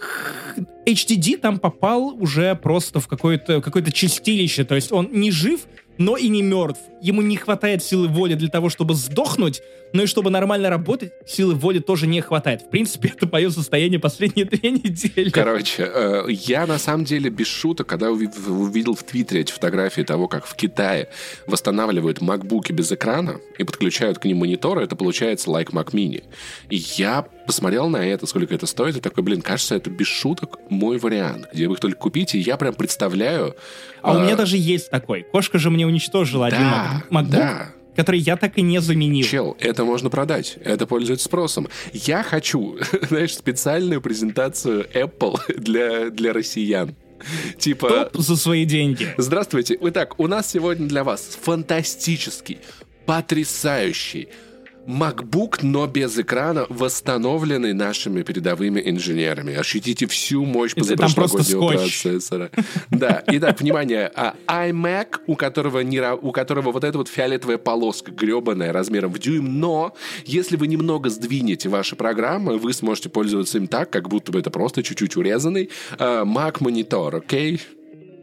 HDD там попал уже просто в какое-то какое чистилище. То есть он не жив, но и не мертв. Ему не хватает силы воли для того, чтобы сдохнуть, но и чтобы нормально работать, силы воли тоже не хватает. В принципе, это мое состояние последние две недели. Короче, э, я на самом деле без шуток, когда уви- увидел в Твиттере эти фотографии того, как в Китае восстанавливают макбуки без экрана и подключают к ним мониторы, это получается like Mac Mini. И я посмотрел на это, сколько это стоит, и такой, блин, кажется, это без шуток мой вариант, где вы их только купите, и я прям представляю... А у э, меня даже есть такой. Кошка же мне уничтожила один Да, Mac- MacBook, да. который я так и не заменил. Чел, это можно продать, это пользуется спросом. Я хочу, знаешь, специальную презентацию Apple для, для россиян. Типа... Топ за свои деньги. Здравствуйте. Итак, у нас сегодня для вас фантастический, потрясающий, MacBook, но без экрана, восстановленный нашими передовыми инженерами. Ощутите всю мощь позапрошлогоднего процессора. Да, итак, внимание, а iMac, у которого, не, у которого вот эта вот фиолетовая полоска гребаная размером в дюйм, но если вы немного сдвинете ваши программы, вы сможете пользоваться им так, как будто бы это просто чуть-чуть урезанный uh, Mac монитор, окей? Okay?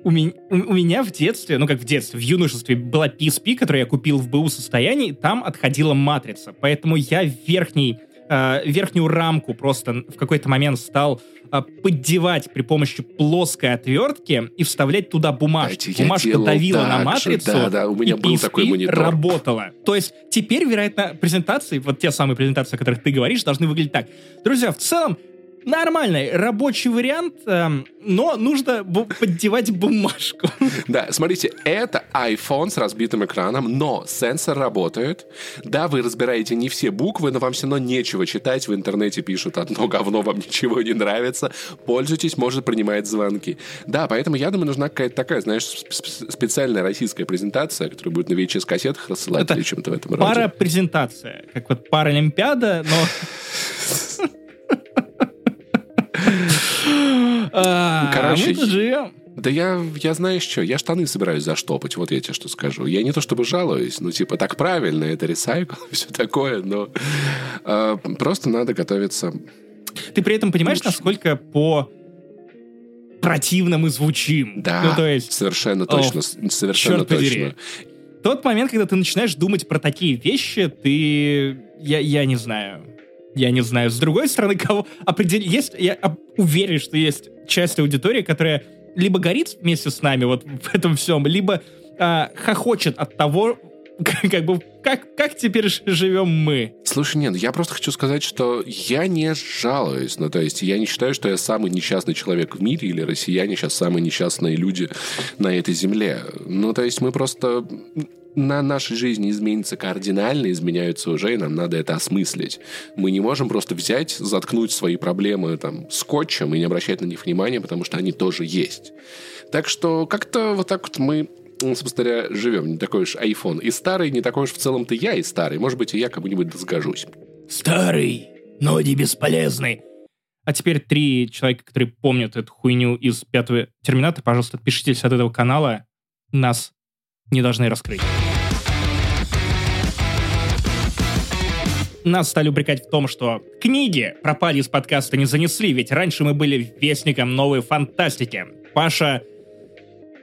У меня, у меня в детстве, ну как в детстве, в юношестве была PSP, которую я купил в БУ состоянии, там отходила матрица. Поэтому я верхний, э, верхнюю рамку просто в какой-то момент стал э, поддевать при помощи плоской отвертки и вставлять туда бумажку. Знаете, Бумажка давила на матрицу, да, да, у меня и был PSP такой монитор. работала. То есть теперь, вероятно, презентации, вот те самые презентации, о которых ты говоришь, должны выглядеть так. Друзья, в целом, нормальный рабочий вариант, эм, но нужно поддевать бумажку. Да, смотрите, это iPhone с разбитым экраном, но сенсор работает. Да, вы разбираете не все буквы, но вам все равно нечего читать. В интернете пишут одно говно, вам ничего не нравится. Пользуйтесь, может принимать звонки. Да, поэтому я думаю, нужна какая-то такая, знаешь, специальная российская презентация, которая будет на VHS-кассетах рассылать или чем-то в этом роде. Пара-презентация, как вот Паралимпиада, но... Короче, мы живем. Да я, я знаешь что, я штаны собираюсь заштопать, вот я тебе что скажу. Я не то чтобы жалуюсь, ну типа так правильно, это ресайкл, все такое, но э, просто надо готовиться. Ты при этом понимаешь, лучше. насколько по противно мы звучим? Да, ну, то есть... совершенно точно, о, совершенно черт точно. Подери. Тот момент, когда ты начинаешь думать про такие вещи, ты... Я, я не знаю я не знаю. С другой стороны, кого определить... Есть, я уверен, что есть часть аудитории, которая либо горит вместе с нами вот в этом всем, либо а, хохочет от того, как бы как, как теперь живем мы? Слушай, нет, я просто хочу сказать, что я не жалуюсь. Ну, то есть я не считаю, что я самый несчастный человек в мире, или россияне сейчас самые несчастные люди на этой земле. Ну, то есть мы просто на нашей жизни изменится кардинально, изменяются уже, и нам надо это осмыслить. Мы не можем просто взять, заткнуть свои проблемы там скотчем и не обращать на них внимания, потому что они тоже есть. Так что как-то вот так вот мы собственно говоря, живем. Не такой уж iPhone и старый, не такой уж в целом-то я и старый. Может быть, и я кому-нибудь сгожусь. Старый, но не бесполезный. А теперь три человека, которые помнят эту хуйню из пятого Терминатора, пожалуйста, отпишитесь от этого канала. Нас не должны раскрыть. Нас стали упрекать в том, что книги пропали из подкаста не занесли, ведь раньше мы были вестником новой фантастики. Паша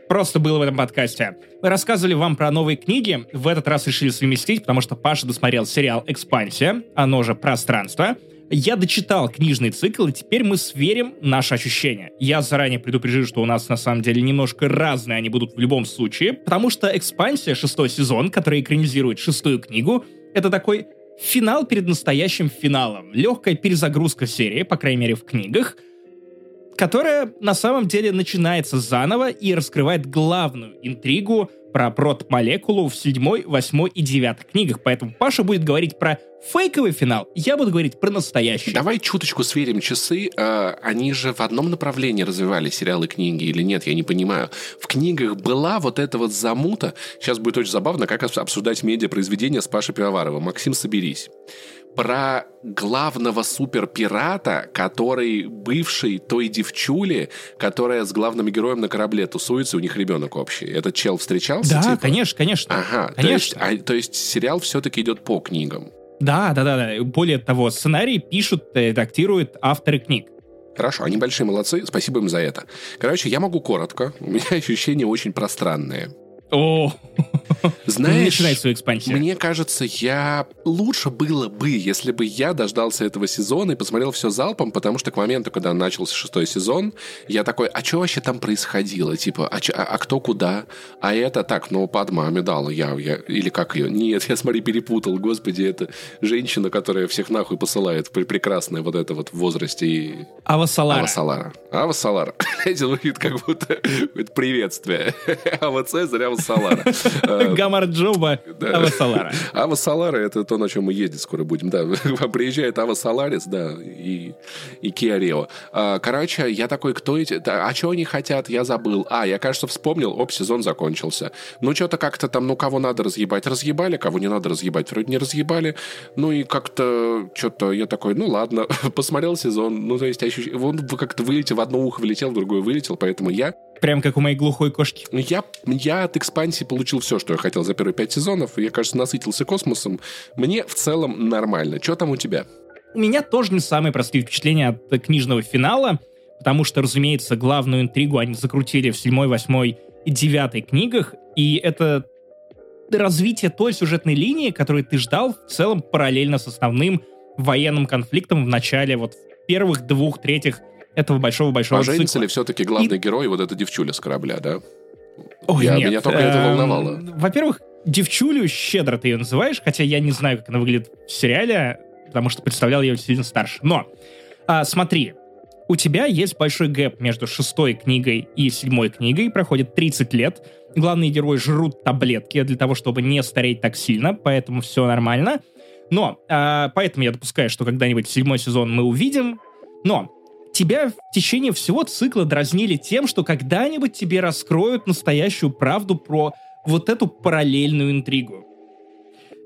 просто был в этом подкасте. Мы рассказывали вам про новые книги, в этот раз решили совместить, потому что Паша досмотрел сериал «Экспансия», оно же «Пространство», я дочитал книжный цикл, и теперь мы сверим наши ощущения. Я заранее предупрежу, что у нас на самом деле немножко разные они будут в любом случае, потому что «Экспансия», шестой сезон, который экранизирует шестую книгу, это такой финал перед настоящим финалом. Легкая перезагрузка серии, по крайней мере в книгах, которая на самом деле начинается заново и раскрывает главную интригу про прот-молекулу в седьмой, восьмой и девятой книгах. Поэтому Паша будет говорить про фейковый финал, я буду говорить про настоящий. Давай чуточку сверим часы. А, они же в одном направлении развивали сериалы книги или нет, я не понимаю. В книгах была вот эта вот замута. Сейчас будет очень забавно, как обсуждать медиапроизведения с Пашей Пивоваровым. Максим, соберись про главного суперпирата, который бывший той девчули, которая с главным героем на корабле тусуется, у них ребенок общий. Этот чел встречался? Да, типа? конечно, конечно. Ага, конечно. То есть, а, то есть сериал все-таки идет по книгам. Да, да, да, да. Более того, сценарий пишут, редактируют авторы книг. Хорошо, они большие молодцы, спасибо им за это. Короче, я могу коротко, у меня ощущения очень пространные. О, знаешь, начинай свою экспансию. Мне кажется, я лучше было бы, если бы я дождался этого сезона и посмотрел все залпом, потому что к моменту, когда начался шестой сезон, я такой, а что вообще там происходило? Типа, а, чё, а, а кто куда? А это так, ну, Падма Амидала, я, я, или как ее? Нет, я, смотри, перепутал, господи, это женщина, которая всех нахуй посылает, прекрасная вот это вот в возрасте. И... Ава Салара. Ава Салара. Ава Салара. Эти звучит как будто приветствие. Ава Цезарь, Ава Салара. Гамар Джоба Да. Ава Салара. Ава Салара — это то, на чем мы ездить скоро будем. Да, приезжает Ава Саларис, да, и, и Киа Рио. А, Короче, я такой, кто эти... А что они хотят? Я забыл. А, я, кажется, вспомнил. Оп, сезон закончился. Ну, что-то как-то там, ну, кого надо разъебать, разъебали, кого не надо разъебать, вроде не разъебали. Ну, и как-то что-то я такой, ну, ладно, посмотрел сезон. Ну, то есть, ощущ- он как-то вылетел, в одно ухо влетел, в другое вылетел, поэтому я Прям как у моей глухой кошки. ну, Я, я от экспансии получил все, что я хотел за первые пять сезонов. Я, кажется, насытился космосом. Мне в целом нормально. Что там у тебя? У меня тоже не самые простые впечатления от э, книжного финала, потому что, разумеется, главную интригу они закрутили в седьмой, восьмой и девятой книгах, и это развитие той сюжетной линии, которую ты ждал в целом параллельно с основным военным конфликтом в начале вот первых двух третьих этого большого-большого Поженится цикла. ли все-таки главный герой вот эта девчуля с корабля, да? Ой, Я- нет. меня только это эм, волновало. Во-первых, девчулю щедро ты ее называешь, хотя я не знаю, как она выглядит в сериале, потому что представлял ее сильно старше. Но, а, смотри, у тебя есть большой гэп между шестой книгой и седьмой книгой, проходит 30 лет, главные герои жрут таблетки для того, чтобы не стареть так сильно, поэтому все нормально. Но, а, поэтому я допускаю, что когда-нибудь седьмой сезон мы увидим, но тебя в течение всего цикла дразнили тем, что когда-нибудь тебе раскроют настоящую правду про вот эту параллельную интригу.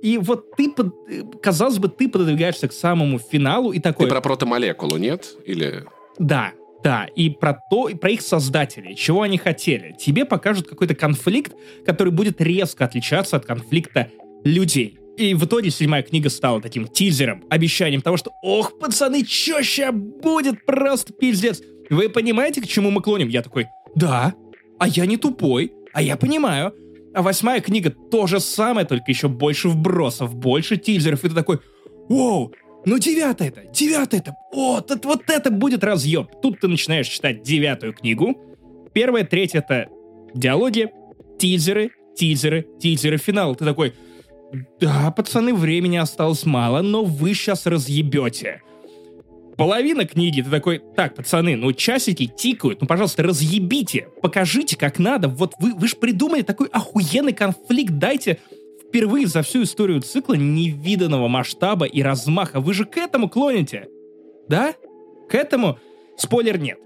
И вот ты, под- э, казалось бы, ты пододвигаешься к самому финалу и такой... Ты про протомолекулу, нет? Или... Да, да, и про то, и про их создателей, чего они хотели. Тебе покажут какой-то конфликт, который будет резко отличаться от конфликта людей. И в итоге седьмая книга стала таким тизером, обещанием того, что «Ох, пацаны, чё ща будет? Просто пиздец!» Вы понимаете, к чему мы клоним? Я такой «Да, а я не тупой, а я понимаю». А восьмая книга то же самое, только еще больше вбросов, больше тизеров. И ты такой «Воу, ну девятая это, девятая это, о, тут вот это будет разъеб. Тут ты начинаешь читать девятую книгу. Первая, третья это диалоги, тизеры, тизеры, тизеры, финал. Ты такой, да, пацаны, времени осталось мало, но вы сейчас разъебете. Половина книги, ты такой, так, пацаны, ну часики тикают, ну, пожалуйста, разъебите, покажите, как надо. Вот вы, вы же придумали такой охуенный конфликт, дайте впервые за всю историю цикла невиданного масштаба и размаха. Вы же к этому клоните, да? К этому? Спойлер нет.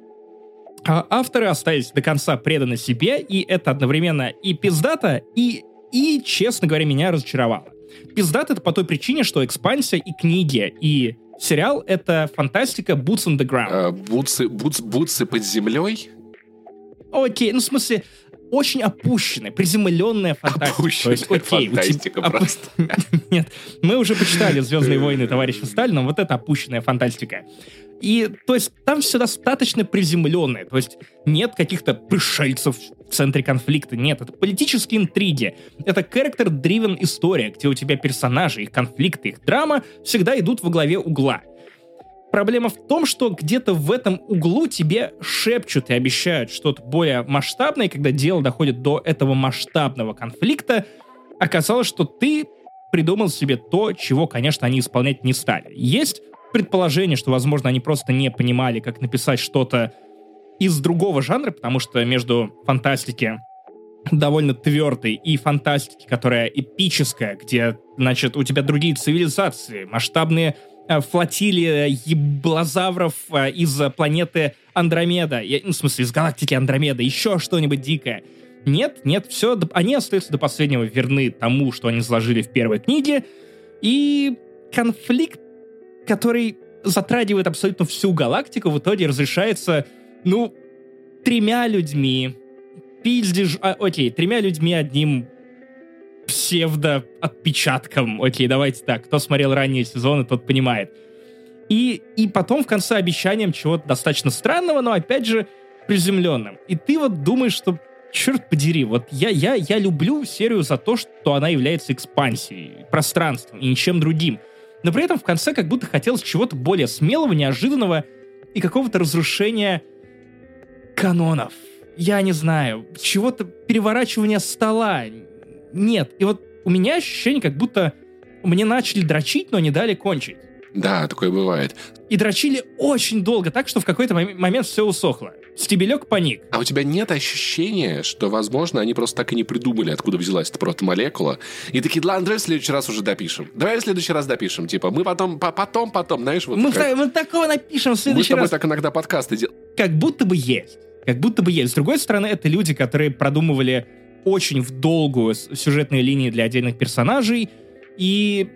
А авторы остались до конца преданы себе, и это одновременно и пиздато, и, и, честно говоря, меня разочаровало. Пиздато это по той причине, что экспансия и книги, и сериал — это фантастика boots on the ground. а, бутсы, бутс- бутсы под землей? Окей, ну в смысле, очень опущенная, приземленная фантастика. Опущенная То есть, окей, тебя- фантастика оп- просто. Нет, мы уже почитали «Звездные войны» товарища Сталина, вот это опущенная фантастика. И, то есть, там все достаточно приземленное, то есть нет каких-то пришельцев в центре конфликта, нет, это политические интриги, это character-driven история, где у тебя персонажи, их конфликты, их драма всегда идут во главе угла. Проблема в том, что где-то в этом углу тебе шепчут и обещают что-то более масштабное, и когда дело доходит до этого масштабного конфликта, оказалось, что ты придумал себе то, чего, конечно, они исполнять не стали. Есть предположение, что, возможно, они просто не понимали, как написать что-то из другого жанра, потому что между фантастики довольно твердой и фантастики, которая эпическая, где, значит, у тебя другие цивилизации, масштабные э, флотилии еблозавров э, из планеты Андромеда, Я- ну, в смысле, из галактики Андромеда, еще что-нибудь дикое. Нет, нет, все, они остаются до последнего верны тому, что они заложили в первой книге, и конфликт, который затрагивает абсолютно всю галактику, в итоге разрешается, ну, тремя людьми, пиздишь, а, окей, тремя людьми одним псевдо-отпечатком. Окей, давайте так. Кто смотрел ранние сезоны, тот понимает. И, и потом в конце обещанием чего-то достаточно странного, но опять же приземленным. И ты вот думаешь, что черт подери, вот я, я, я люблю серию за то, что она является экспансией, пространством и ничем другим. Но при этом в конце как будто хотелось чего-то более смелого, неожиданного и какого-то разрушения канонов. Я не знаю, чего-то переворачивания стола. Нет. И вот у меня ощущение, как будто мне начали дрочить, но не дали кончить. Да, такое бывает. И дрочили очень долго, так что в какой-то момент все усохло. Стебелек паник. А у тебя нет ощущения, что, возможно, они просто так и не придумали, откуда взялась эта протомолекула, и такие, ладно, давай в следующий раз уже допишем. Давай в следующий раз допишем. Типа, мы потом, по потом, потом, знаешь, вот мы, как... мы такого напишем в следующий раз. Мы с тобой так иногда подкасты делаем. Как будто бы есть. Как будто бы есть. С другой стороны, это люди, которые продумывали очень в долгую сюжетные линии для отдельных персонажей, и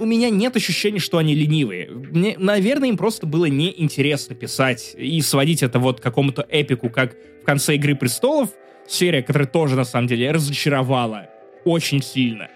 у меня нет ощущения, что они ленивые. Мне, наверное, им просто было неинтересно писать и сводить это вот к какому-то эпику, как в конце «Игры престолов», серия, которая тоже, на самом деле, разочаровала очень сильно.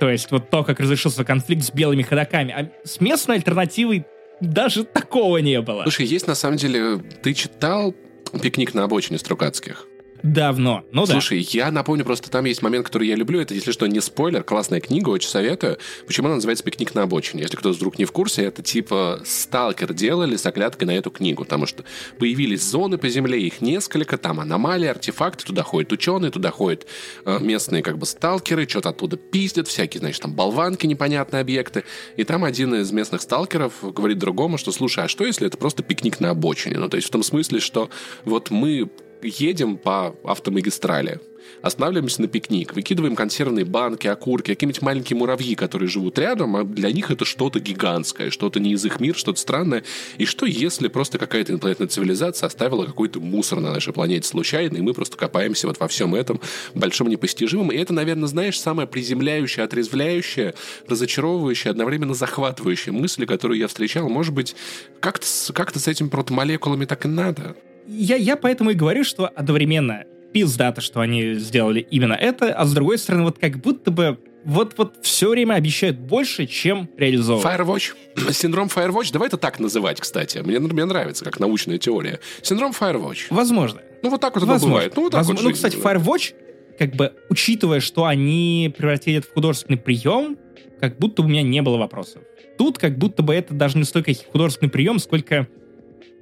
То есть вот то, как разрешился конфликт с белыми ходаками. А с местной альтернативой даже такого не было. Слушай, есть на самом деле... Ты читал «Пикник на обочине» Стругацких? Давно, ну Слушай, да. я напомню, просто там есть момент, который я люблю. Это, если что, не спойлер, классная книга, очень советую. Почему она называется «Пикник на обочине»? Если кто-то вдруг не в курсе, это типа «Сталкер» делали с оглядкой на эту книгу, потому что появились зоны по земле, их несколько, там аномалии, артефакты, туда ходят ученые, туда ходят э, местные как бы сталкеры, что-то оттуда пиздят, всякие, значит, там болванки, непонятные объекты. И там один из местных сталкеров говорит другому, что, слушай, а что, если это просто пикник на обочине? Ну, то есть в том смысле, что вот мы едем по автомагистрали, останавливаемся на пикник, выкидываем консервные банки, окурки, какие-нибудь маленькие муравьи, которые живут рядом, а для них это что-то гигантское, что-то не из их мира, что-то странное. И что, если просто какая-то инопланетная цивилизация оставила какой-то мусор на нашей планете случайно, и мы просто копаемся вот во всем этом большом непостижимом. И это, наверное, знаешь, самая приземляющая, отрезвляющая, разочаровывающая, одновременно захватывающая мысль, которую я встречал. Может быть, как-то как с этими протомолекулами так и надо? Я, я поэтому и говорю, что одновременно пиздато, что они сделали именно это, а с другой стороны, вот как будто бы вот-вот все время обещают больше, чем реализовывают. Firewatch. Синдром Firewatch, давай это так называть, кстати. Мне, мне нравится, как научная теория. Синдром Firewatch. Возможно. Ну, вот так вот Возможно. это бывает. Ну, вот так Возможно. вот ну, кстати, Firewatch, как бы, учитывая, что они превратили это в художественный прием, как будто у меня не было вопросов. Тут как будто бы это даже не столько художественный прием, сколько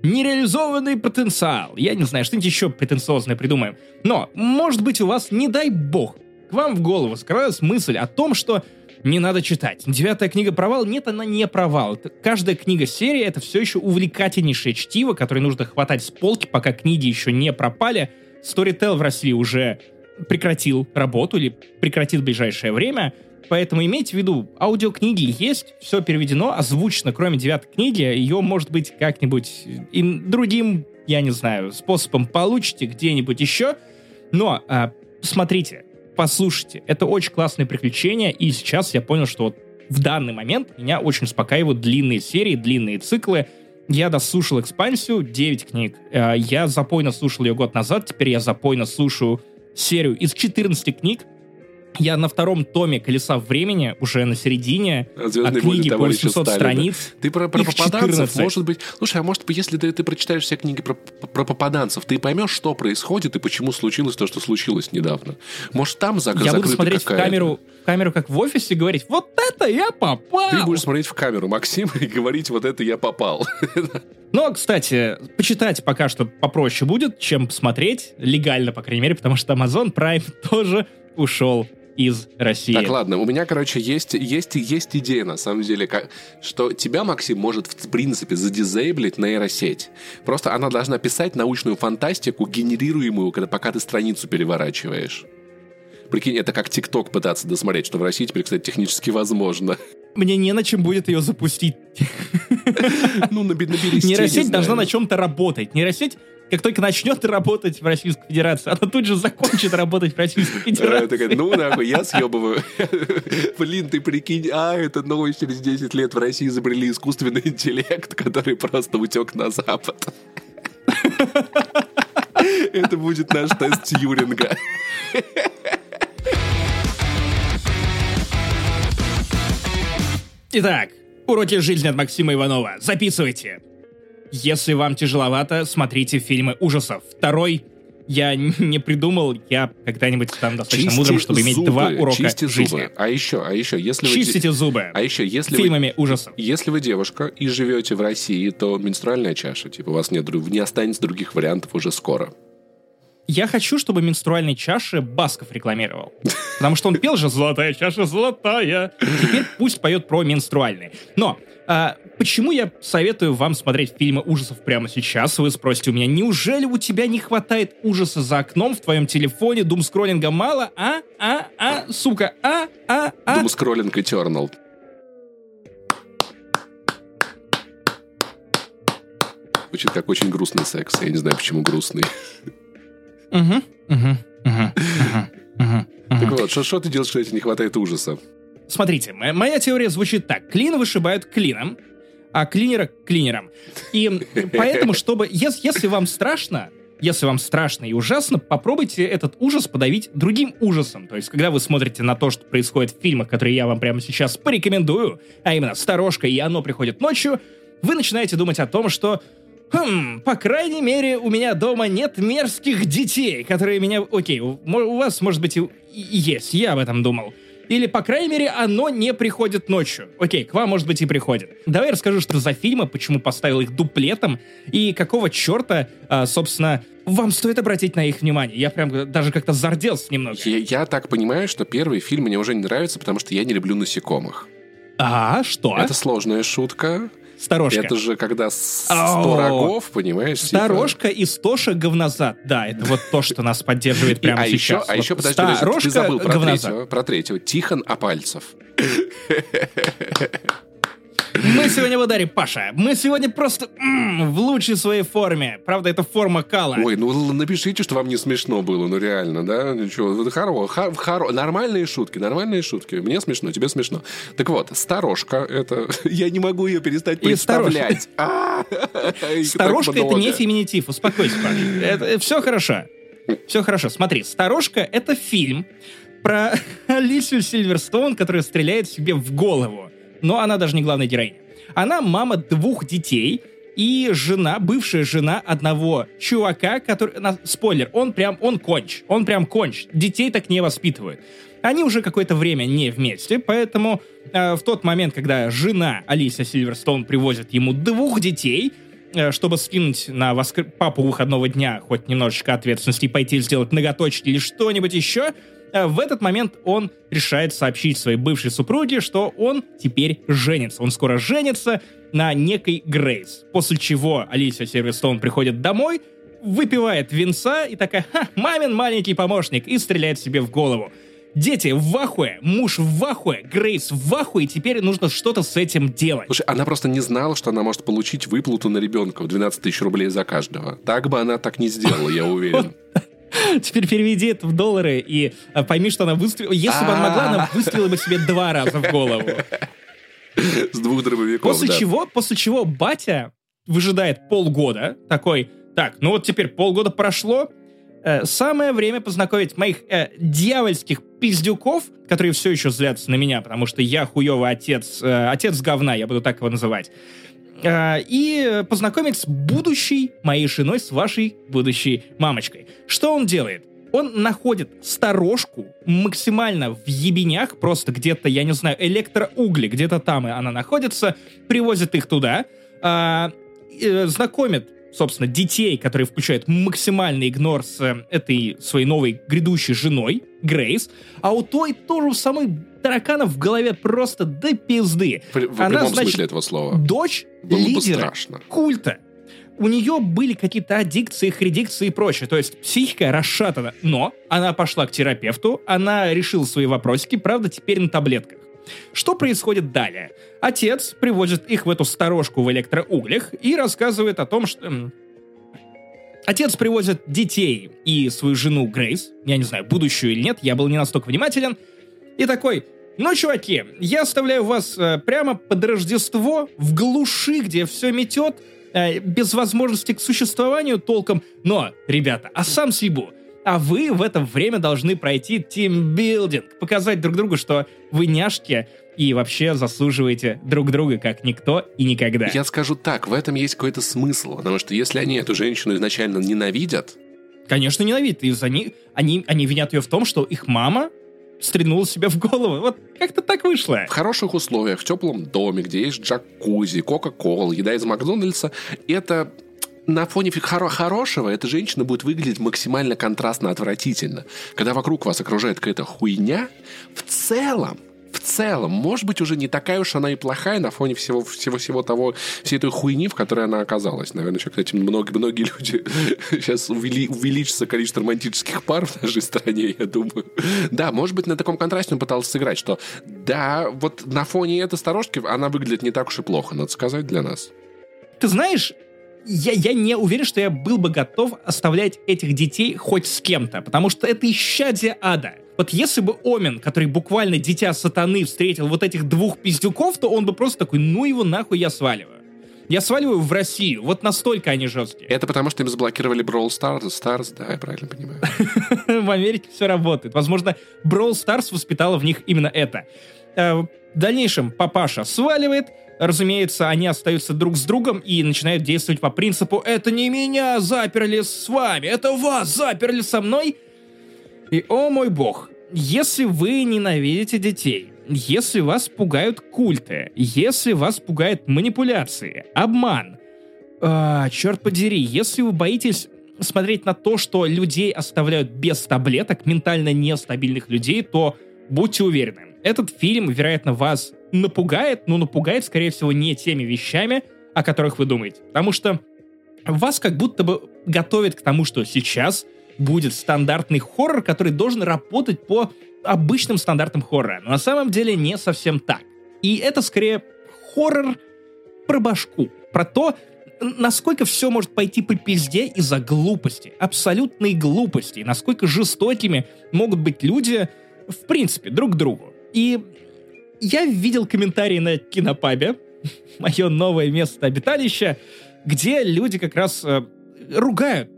нереализованный потенциал. Я не знаю, что-нибудь еще претенциозное придумаем. Но, может быть, у вас, не дай бог, к вам в голову скралась мысль о том, что не надо читать. Девятая книга провал? Нет, она не провал. Каждая книга серии это все еще увлекательнейшее чтиво, которое нужно хватать с полки, пока книги еще не пропали. Storytel в России уже прекратил работу или прекратит в ближайшее время. Поэтому имейте в виду, аудиокниги есть, все переведено, озвучено, кроме девятой книги, ее, может быть, как-нибудь и другим, я не знаю, способом получите где-нибудь еще. Но а, смотрите, послушайте, это очень классное приключение, и сейчас я понял, что вот в данный момент меня очень успокаивают длинные серии, длинные циклы. Я дослушал экспансию, 9 книг. А, я запойно слушал ее год назад, теперь я запойно слушаю серию из 14 книг, я на втором томе «Колеса времени», уже на середине, а, а книги по 800 страниц. Ты про, про попаданцев, 14. может быть... Слушай, а может быть, если ты, ты прочитаешь все книги про, про попаданцев, ты поймешь, что происходит и почему случилось то, что случилось недавно. Может, там зак- Я буду смотреть в камеру, в камеру, как в офисе, говорить, вот это я попал! Ты будешь смотреть в камеру, Максим, и говорить, вот это я попал. Но, кстати, почитать пока что попроще будет, чем посмотреть, легально, по крайней мере, потому что Amazon Prime тоже ушел из России. Так, ладно, у меня, короче, есть, есть, есть идея, на самом деле, как, что тебя, Максим, может, в принципе, задизейблить нейросеть. Просто она должна писать научную фантастику, генерируемую, когда, пока ты страницу переворачиваешь. Прикинь, это как ТикТок пытаться досмотреть, что в России теперь, кстати, технически возможно. Мне не на чем будет ее запустить. Ну, набери Нейросеть должна на чем-то работать. Нейросеть как только начнет работать в Российской Федерации, она тут же закончит работать в Российской Федерации. Такая, ну нахуй, я съебываю. Блин, ты прикинь, а, это новость через 10 лет в России изобрели искусственный интеллект, который просто утек на Запад. Это будет наш тест Юринга. Итак, уроки жизни от Максима Иванова. Записывайте. Если вам тяжеловато, смотрите фильмы ужасов. Второй я не придумал, я когда-нибудь стану достаточно чисти мудрым, чтобы иметь два урока чисти жизни. Зубы. А еще, а еще, если Чистите вы... зубы. А еще, если фильмами вы... ужасов. Если вы девушка и живете в России, то менструальная чаша, типа, у вас нет, не останется других вариантов уже скоро. Я хочу, чтобы менструальные чаши Басков рекламировал. Потому что он пел же «Золотая чаша, золотая». Теперь пусть поет про менструальные. Но а, почему я советую вам смотреть фильмы ужасов прямо сейчас? Вы спросите у меня, неужели у тебя не хватает ужаса за окном в твоем телефоне? Думскроллинга мало? А? А? А? Сука? А? А? А? Думскроллинг Eternal. Звучит как очень грустный секс. Я не знаю, почему грустный. Угу, угу, угу. Так вот, что ты делаешь, когда тебе не хватает ужаса? Смотрите, моя теория звучит так. Клин вышибают клином, а клинера клинером. И поэтому, чтобы... Если, если вам страшно, если вам страшно и ужасно, попробуйте этот ужас подавить другим ужасом. То есть, когда вы смотрите на то, что происходит в фильмах, которые я вам прямо сейчас порекомендую, а именно «Сторожка» и «Оно приходит ночью», вы начинаете думать о том, что Хм, по крайней мере, у меня дома нет мерзких детей, которые меня... Окей, у, у вас, может быть, и, и есть, я об этом думал. Или, по крайней мере, оно не приходит ночью. Окей, к вам, может быть, и приходит. Давай я расскажу, что за фильмы, почему поставил их дуплетом, и какого черта, а, собственно, вам стоит обратить на их внимание. Я прям даже как-то зарделся немного. Я, я так понимаю, что первый фильм мне уже не нравится, потому что я не люблю насекомых. А, что? Это сложная шутка. Сторожка. Это же когда сто рогов, понимаешь? Типа. Сторожка типа... и стошек говнозад. Да, это вот то, что нас поддерживает прямо а сейчас. Еще, а еще, подожди, подожди, ты забыл про третьего, про третьего. Тихон Апальцев. Мы сегодня в ударе, Паша. Мы сегодня просто м-м, в лучшей своей форме. Правда, это форма кала. Ой, ну напишите, что вам не смешно было, ну реально, да? Ничего, хоро, хоро, хоро, нормальные шутки, нормальные шутки. Мне смешно, тебе смешно. Так вот, сторожка, это... Я не могу ее перестать представлять. Сторожка — это не феминитив, успокойся, Паша. Это Все хорошо. Все хорошо. Смотри, «Сторожка» — это фильм про Алисию Сильверстоун, которая стреляет себе в голову но она даже не главная героиня. Она мама двух детей и жена, бывшая жена одного чувака, который, на, спойлер, он прям, он конч, он прям конч, детей так не воспитывают. Они уже какое-то время не вместе, поэтому э, в тот момент, когда жена Алисия Сильверстоун привозит ему двух детей, э, чтобы скинуть на воскр... папу выходного дня хоть немножечко ответственности пойти сделать ноготочки или что-нибудь еще, в этот момент он решает сообщить своей бывшей супруге, что он теперь женится. Он скоро женится на некой Грейс. После чего Алисия Сильверстоун приходит домой, выпивает винца и такая «Ха, мамин маленький помощник» и стреляет себе в голову. Дети в ахуе, муж в ахуе, Грейс в ахуе, и теперь нужно что-то с этим делать. Слушай, она просто не знала, что она может получить выплату на ребенка в 12 тысяч рублей за каждого. Так бы она так не сделала, я уверен. Теперь переведи это в доллары и а, пойми, что она выстрелила. Если бы она могла, она выстрелила бы себе два раза в голову. С двух дробовиков, После чего, после чего батя выжидает полгода, такой, так, ну вот теперь полгода прошло, э, самое время познакомить моих э, дьявольских пиздюков, которые все еще злятся на меня, потому что я хуевый отец, э, отец говна, я буду так его называть. Э, и познакомить с будущей моей женой, с вашей будущей мамочкой. Что он делает? Он находит сторожку максимально в ебенях, просто где-то, я не знаю, электроугли, где-то там она находится, привозит их туда, э, э, знакомит собственно, детей, которые включают максимальный игнор с э, этой своей новой грядущей женой, Грейс, а у той тоже самой тараканов в голове просто до пизды. В, в Она, прямом значит, смысле этого слова. Дочь Было лидера культа. У нее были какие-то аддикции, хредикции и прочее. То есть психика расшатана. Но она пошла к терапевту, она решила свои вопросики, правда, теперь на таблетках. Что происходит далее? Отец приводит их в эту сторожку в электроуглях и рассказывает о том, что... Отец привозит детей и свою жену Грейс, я не знаю, будущую или нет, я был не настолько внимателен, и такой, ну, чуваки, я оставляю вас э, прямо под Рождество в глуши, где все метет, э, без возможности к существованию толком, но, ребята, а сам съебу, а вы в это время должны пройти тимбилдинг, показать друг другу, что вы няшки и вообще заслуживаете друг друга как никто и никогда. Я скажу так, в этом есть какой-то смысл, потому что если они эту женщину изначально ненавидят... Конечно, ненавидят, и за них, они, они винят ее в том, что их мама стрельнула себе в голову. Вот как-то так вышло. В хороших условиях, в теплом доме, где есть джакузи, кока-кола, еда из Макдональдса, это на фоне хоро- хорошего эта женщина будет выглядеть максимально контрастно отвратительно. Когда вокруг вас окружает какая-то хуйня, в целом в целом, может быть, уже не такая уж она и плохая на фоне всего, всего, всего того, всей той хуйни, в которой она оказалась. Наверное, еще, кстати, многие, многие люди сейчас увели, увеличится количество романтических пар в нашей стране, я думаю. Да, может быть, на таком контрасте он пытался сыграть, что да, вот на фоне этой сторожки она выглядит не так уж и плохо, надо сказать, для нас. Ты знаешь, я, я не уверен, что я был бы готов оставлять этих детей хоть с кем-то, потому что это исчадие ада. Вот если бы Омен, который буквально дитя сатаны, встретил вот этих двух пиздюков, то он бы просто такой, ну его нахуй я сваливаю. Я сваливаю в Россию. Вот настолько они жесткие. Это потому, что им заблокировали Brawl Stars, Stars, да, я правильно понимаю. В Америке все работает. Возможно, Brawl Stars воспитала в них именно это. Э, в дальнейшем папаша сваливает, разумеется, они остаются друг с другом и начинают действовать по принципу «это не меня заперли с вами, это вас заперли со мной», и, о мой бог, если вы ненавидите детей, если вас пугают культы, если вас пугают манипуляции, обман, а, черт подери, если вы боитесь смотреть на то, что людей оставляют без таблеток, ментально нестабильных людей, то будьте уверены, этот фильм, вероятно, вас напугает, но напугает, скорее всего, не теми вещами, о которых вы думаете. Потому что вас как будто бы готовят к тому, что сейчас будет стандартный хоррор, который должен работать по обычным стандартам хоррора. Но на самом деле не совсем так. И это скорее хоррор про башку, про то, насколько все может пойти по пизде из-за глупости, абсолютной глупости, насколько жестокими могут быть люди, в принципе, друг к другу. И я видел комментарии на Кинопабе, мое новое место обиталища, где люди как раз э, ругают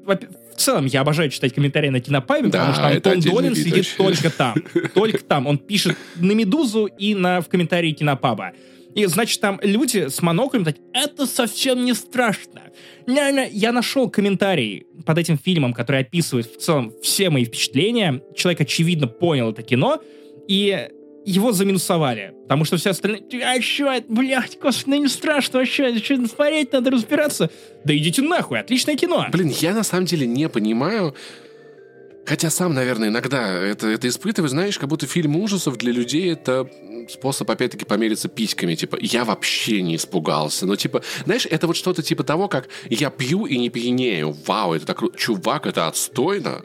в целом я обожаю читать комментарии на Кинопабе, да, потому что Антон Долин сидит вообще. только там. Только там. Он пишет на Медузу и на, в комментарии Кинопаба. И, значит, там люди с моноклями такие, это совсем не страшно. Я нашел комментарий под этим фильмом, который описывает в целом все мои впечатления. Человек, очевидно, понял это кино. И его заминусовали. Потому что все остальные, а что это, блядь, господи, не страшно, а что, что смотреть надо разбираться? Да идите нахуй, отличное кино. Блин, я на самом деле не понимаю, Хотя сам, наверное, иногда это, это испытываю, знаешь, как будто фильм ужасов для людей это способ, опять-таки, помериться письками. Типа, я вообще не испугался. Но, типа, знаешь, это вот что-то типа того, как я пью и не пьянею. Вау, это так круто. Чувак, это отстойно.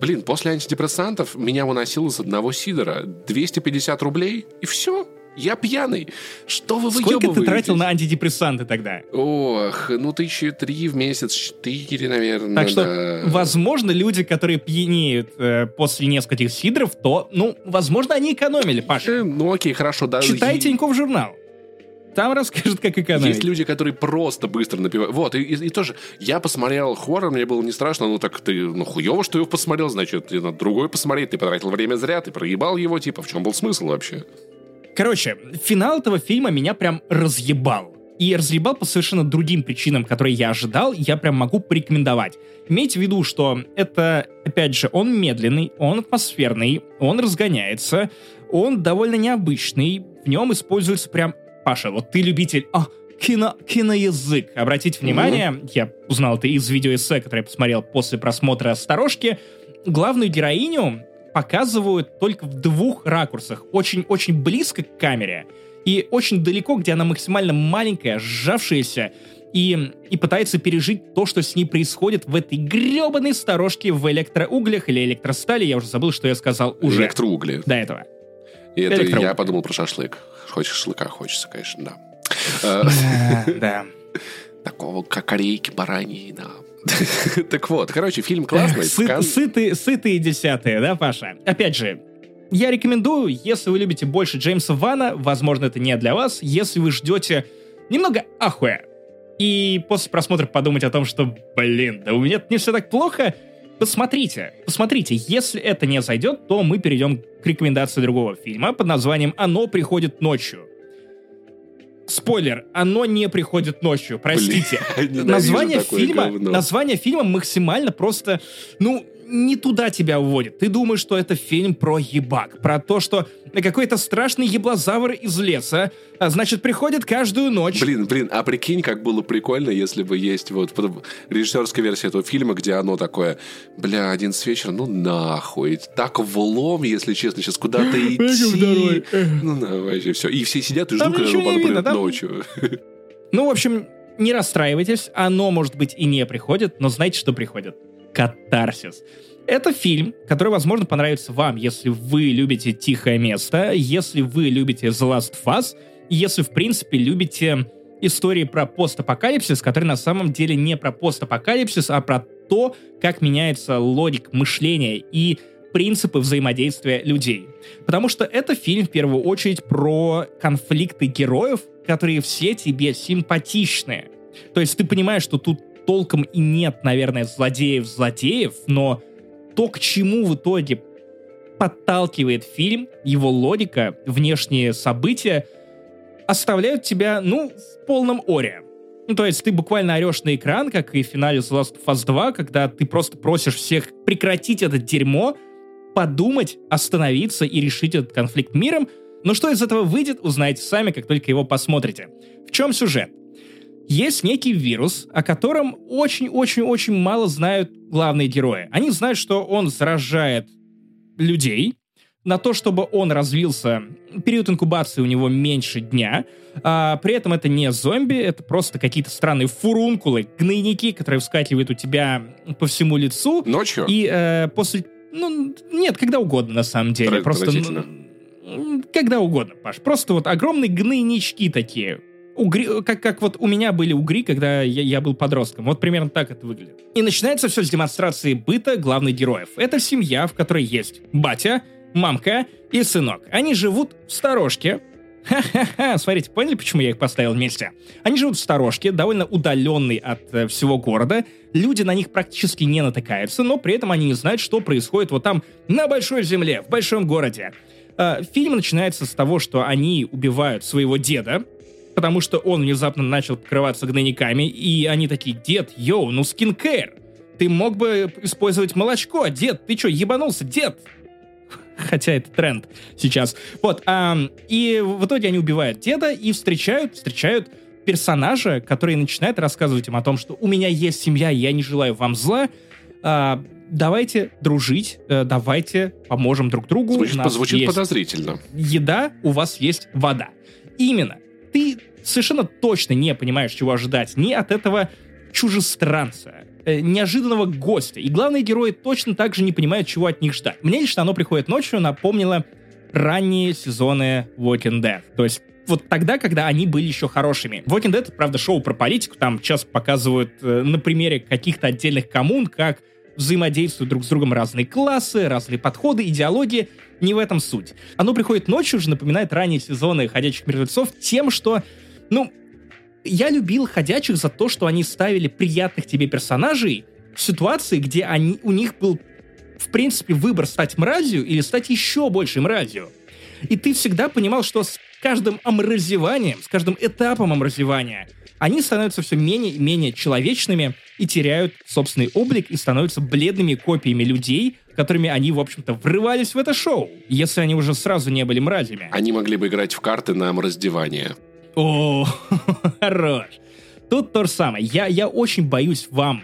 Блин, после антидепрессантов меня выносило с одного сидора 250 рублей, и все. Я пьяный. Что вы Сколько ты тратил на антидепрессанты тогда? Ох, ну тысячи три в месяц, четыре, наверное. Так что, да. возможно, люди, которые пьянеют э, после нескольких сидров, то, ну, возможно, они экономили, Паша. Э, ну окей, хорошо. Да. Читай Тинькофф журнал там расскажут, как экономить. Есть люди, которые просто быстро напивают. Вот, и, и, и тоже, я посмотрел хоррор, мне было не страшно, ну так ты, ну хуево, что его посмотрел, значит, ты надо другой посмотреть, ты потратил время зря, ты проебал его, типа, в чем был смысл вообще? Короче, финал этого фильма меня прям разъебал. И разъебал по совершенно другим причинам, которые я ожидал, я прям могу порекомендовать. Имейте в виду, что это, опять же, он медленный, он атмосферный, он разгоняется, он довольно необычный, в нем используется прям Паша, вот ты любитель... А, кино, киноязык. Обратите внимание, mm-hmm. я узнал это из видеоэссе, которое я посмотрел после просмотра «Сторожки». Главную героиню показывают только в двух ракурсах. Очень-очень близко к камере и очень далеко, где она максимально маленькая, сжавшаяся, и, и пытается пережить то, что с ней происходит в этой гребаной сторожке в электроуглях или электростали. Я уже забыл, что я сказал уже. Электроугли. До этого. И это я подумал про шашлык. Хочешь шашлыка, хочется, конечно, да. Э, да. Такого, как корейки, бараньи, да. Так вот, короче, фильм классный. Сытые десятые, да, Паша? Опять же, я рекомендую, если вы любите больше Джеймса Вана, возможно, это не для вас. Если вы ждете немного ахуя, и после просмотра подумать о том, что, блин, да у меня не все так плохо, посмотрите, посмотрите. Если это не зайдет, то мы перейдем к рекомендации другого фильма под названием «Оно приходит ночью». Спойлер, оно не приходит ночью, простите. Блин, название фильма, название фильма максимально просто, ну, не туда тебя уводит. Ты думаешь, что это фильм про ебак, про то, что какой-то страшный еблозавр из леса, а, значит, приходит каждую ночь. Блин, блин, а прикинь, как было прикольно, если бы есть вот режиссерская версия этого фильма, где оно такое, бля, один с вечера, ну нахуй, так влом, если честно, сейчас куда-то идти. Ну, на, вообще все. И все сидят и ждут, когда будет ночью. Ну, в общем, не расстраивайтесь, оно, может быть, и не приходит, но знаете, что приходит? Катарсис. Это фильм, который, возможно, понравится вам, если вы любите «Тихое место», если вы любите «The Last of Us», если, в принципе, любите истории про постапокалипсис, которые на самом деле не про постапокалипсис, а про то, как меняется логик мышления и принципы взаимодействия людей. Потому что это фильм в первую очередь про конфликты героев, которые все тебе симпатичные. То есть ты понимаешь, что тут толком и нет, наверное, злодеев-злодеев, но то, к чему в итоге подталкивает фильм, его логика, внешние события, оставляют тебя, ну, в полном оре. Ну, то есть ты буквально орешь на экран, как и в финале The Last of Us 2, когда ты просто просишь всех прекратить это дерьмо, подумать, остановиться и решить этот конфликт миром. Но что из этого выйдет, узнаете сами, как только его посмотрите. В чем сюжет? Есть некий вирус, о котором очень-очень-очень мало знают главные герои. Они знают, что он заражает людей, на то, чтобы он развился, период инкубации у него меньше дня. А, при этом это не зомби, это просто какие-то странные фурункулы, гнойники, которые вскакивают у тебя по всему лицу. Ночью? И э, после... Ну, нет, когда угодно, на самом деле. Тр- просто... Ну, когда угодно, Паш. Просто вот огромные гнойнички такие угри, как, как вот у меня были угри, когда я, я был подростком. Вот примерно так это выглядит. И начинается все с демонстрации быта главных героев. Это семья, в которой есть батя, мамка и сынок. Они живут в сторожке. Ха-ха-ха, смотрите, поняли, почему я их поставил вместе? Они живут в сторожке, довольно удаленной от э, всего города. Люди на них практически не натыкаются, но при этом они не знают, что происходит вот там, на большой земле, в большом городе. Э, фильм начинается с того, что они убивают своего деда, потому что он внезапно начал покрываться гнойниками, и они такие, дед, йоу, ну скинкейр, ты мог бы использовать молочко, дед, ты что, ебанулся, дед? Хотя это тренд сейчас. Вот, а, и в итоге они убивают деда и встречают, встречают персонажа, который начинает рассказывать им о том, что у меня есть семья, я не желаю вам зла, а, давайте дружить, э, давайте поможем друг другу. Звучит, звучит подозрительно. Еда, у вас есть вода. Именно. Ты совершенно точно не понимаешь, чего ожидать ни от этого чужестранца, э, неожиданного гостя. И главные герои точно так же не понимают, чего от них ждать. Мне лично оно приходит ночью, напомнило ранние сезоны Walking Dead. То есть вот тогда, когда они были еще хорошими. Walking Dead, правда, шоу про политику, там сейчас показывают э, на примере каких-то отдельных коммун, как взаимодействуют друг с другом разные классы, разные подходы, идеологии. Не в этом суть. Оно приходит ночью, уже напоминает ранние сезоны «Ходячих мертвецов» тем, что ну, я любил ходячих за то, что они ставили приятных тебе персонажей в ситуации, где они, у них был, в принципе, выбор стать мразью или стать еще больше мразью. И ты всегда понимал, что с каждым омразеванием, с каждым этапом омразевания, они становятся все менее и менее человечными и теряют собственный облик и становятся бледными копиями людей, которыми они, в общем-то, врывались в это шоу, если они уже сразу не были мразями. Они могли бы играть в карты на раздевание. О, хорош. Тут то же самое. Я, я очень боюсь вам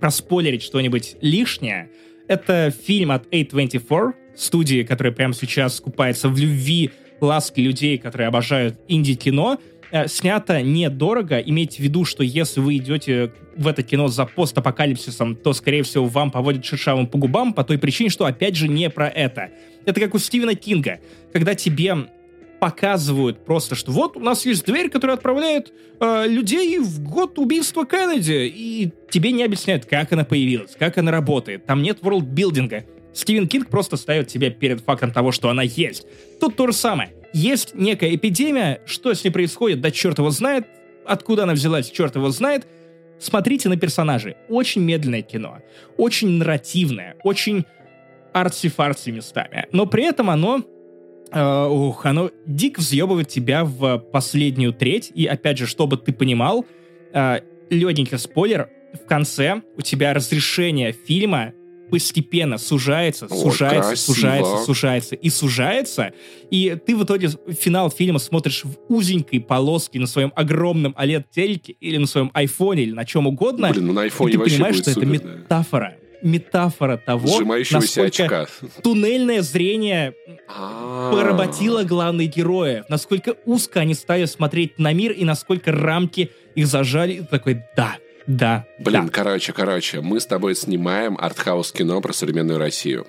проспойлерить что-нибудь лишнее. Это фильм от A24, студии, которая прямо сейчас скупается в любви, ласке людей, которые обожают инди-кино. Э, снято недорого. Имейте в виду, что если вы идете в это кино за постапокалипсисом, то, скорее всего, вам поводят шершавым по губам по той причине, что, опять же, не про это. Это как у Стивена Кинга, когда тебе показывают просто, что вот у нас есть дверь, которая отправляет э, людей в год убийства Кеннеди, и тебе не объясняют, как она появилась, как она работает. Там нет ворлдбилдинга. Стивен Кинг просто ставит тебя перед фактом того, что она есть. Тут то же самое. Есть некая эпидемия, что с ней происходит, да черт его знает, откуда она взялась, черт его знает. Смотрите на персонажей. Очень медленное кино. Очень нарративное. Очень арти-фарси местами. Но при этом оно Uh, ух, оно дико взъебывает тебя в последнюю треть. И опять же, чтобы ты понимал, uh, легенький спойлер, в конце у тебя разрешение фильма постепенно сужается, О, сужается, красиво. сужается, сужается и сужается, и ты в итоге финал фильма смотришь в узенькой полоске на своем огромном OLED-телеке или на своем айфоне или на чем угодно, Блин, ну на и айфоне ты вообще понимаешь, что это супер, да. Метафора. Того, насколько очка. туннельное зрение А. поработило главных героев, насколько узко они стали смотреть на мир и насколько рамки их зажали. И такой, да, да, Блин, да. короче, короче, мы с тобой снимаем артхаус кино про современную Россию.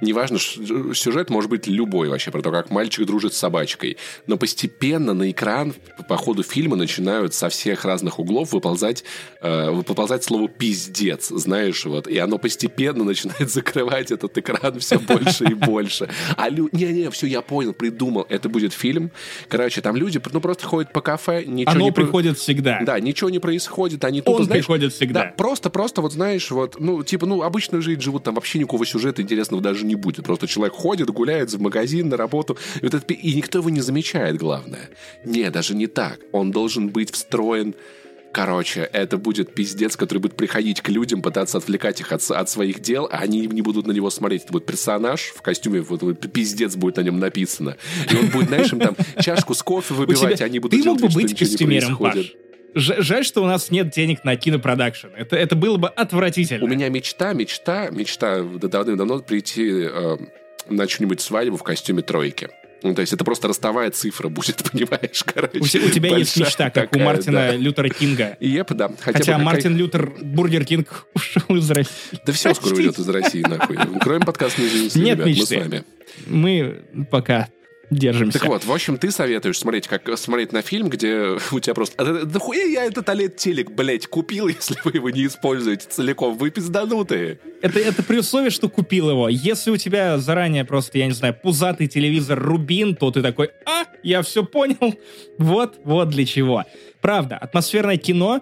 Неважно, сюжет может быть любой вообще, про то, как мальчик дружит с собачкой. Но постепенно на экран по ходу фильма начинают со всех разных углов выползать, э, выползать слово «пиздец», знаешь, вот. И оно постепенно начинает закрывать этот экран все больше и больше. А лю... Не-не, все, я понял, придумал. Это будет фильм. Короче, там люди ну, просто ходят по кафе, ничего Оно не... приходит всегда. Да, ничего не происходит, они тупо, Он знаешь, приходит всегда. да, просто, просто, вот знаешь, вот, ну, типа, ну, обычную жизнь живут, там вообще никакого сюжета интересного даже не будет. Просто человек ходит, гуляет в магазин, на работу, и, вот это и никто его не замечает, главное. Не, даже не так. Он должен быть встроен Короче, это будет пиздец, который будет приходить к людям, пытаться отвлекать их от, от своих дел, а они не будут на него смотреть. Это будет персонаж в костюме, вот, вот пиздец будет на нем написано. И он будет, знаешь, им там чашку с кофе У выпивать, тебя- а они будут Ты мог делать бы вид, быть костюмером, Паш. Ж- Жаль, что у нас нет денег на кинопродакшн. Это, это было бы отвратительно. У меня мечта, мечта, мечта да- давным-давно прийти э, на чью-нибудь свадьбу в костюме тройки. Ну, то есть это просто ростовая цифра будет, понимаешь, короче. У, те- у тебя есть мечта, как у Мартина да. Лютера Кинга. Я, да, хотя, Хотя бы какая- Мартин Лютер Burger King ушел из России. Да все скоро уйдет из России, нахуй. Кроме подкаста «Не извините, Нет ребят, мы с мечты. вами. Мы пока держимся. Так вот, в общем, ты советуешь смотреть, как смотреть на фильм, где у тебя просто... «А Да, хуя я этот OLED-телек, блядь, купил, если вы его не используете целиком. Вы пизданутые. Это, это при условии, что купил его. Если у тебя заранее просто, я не знаю, пузатый телевизор Рубин, то ты такой, а, я все понял. Вот, вот для чего. Правда, атмосферное кино,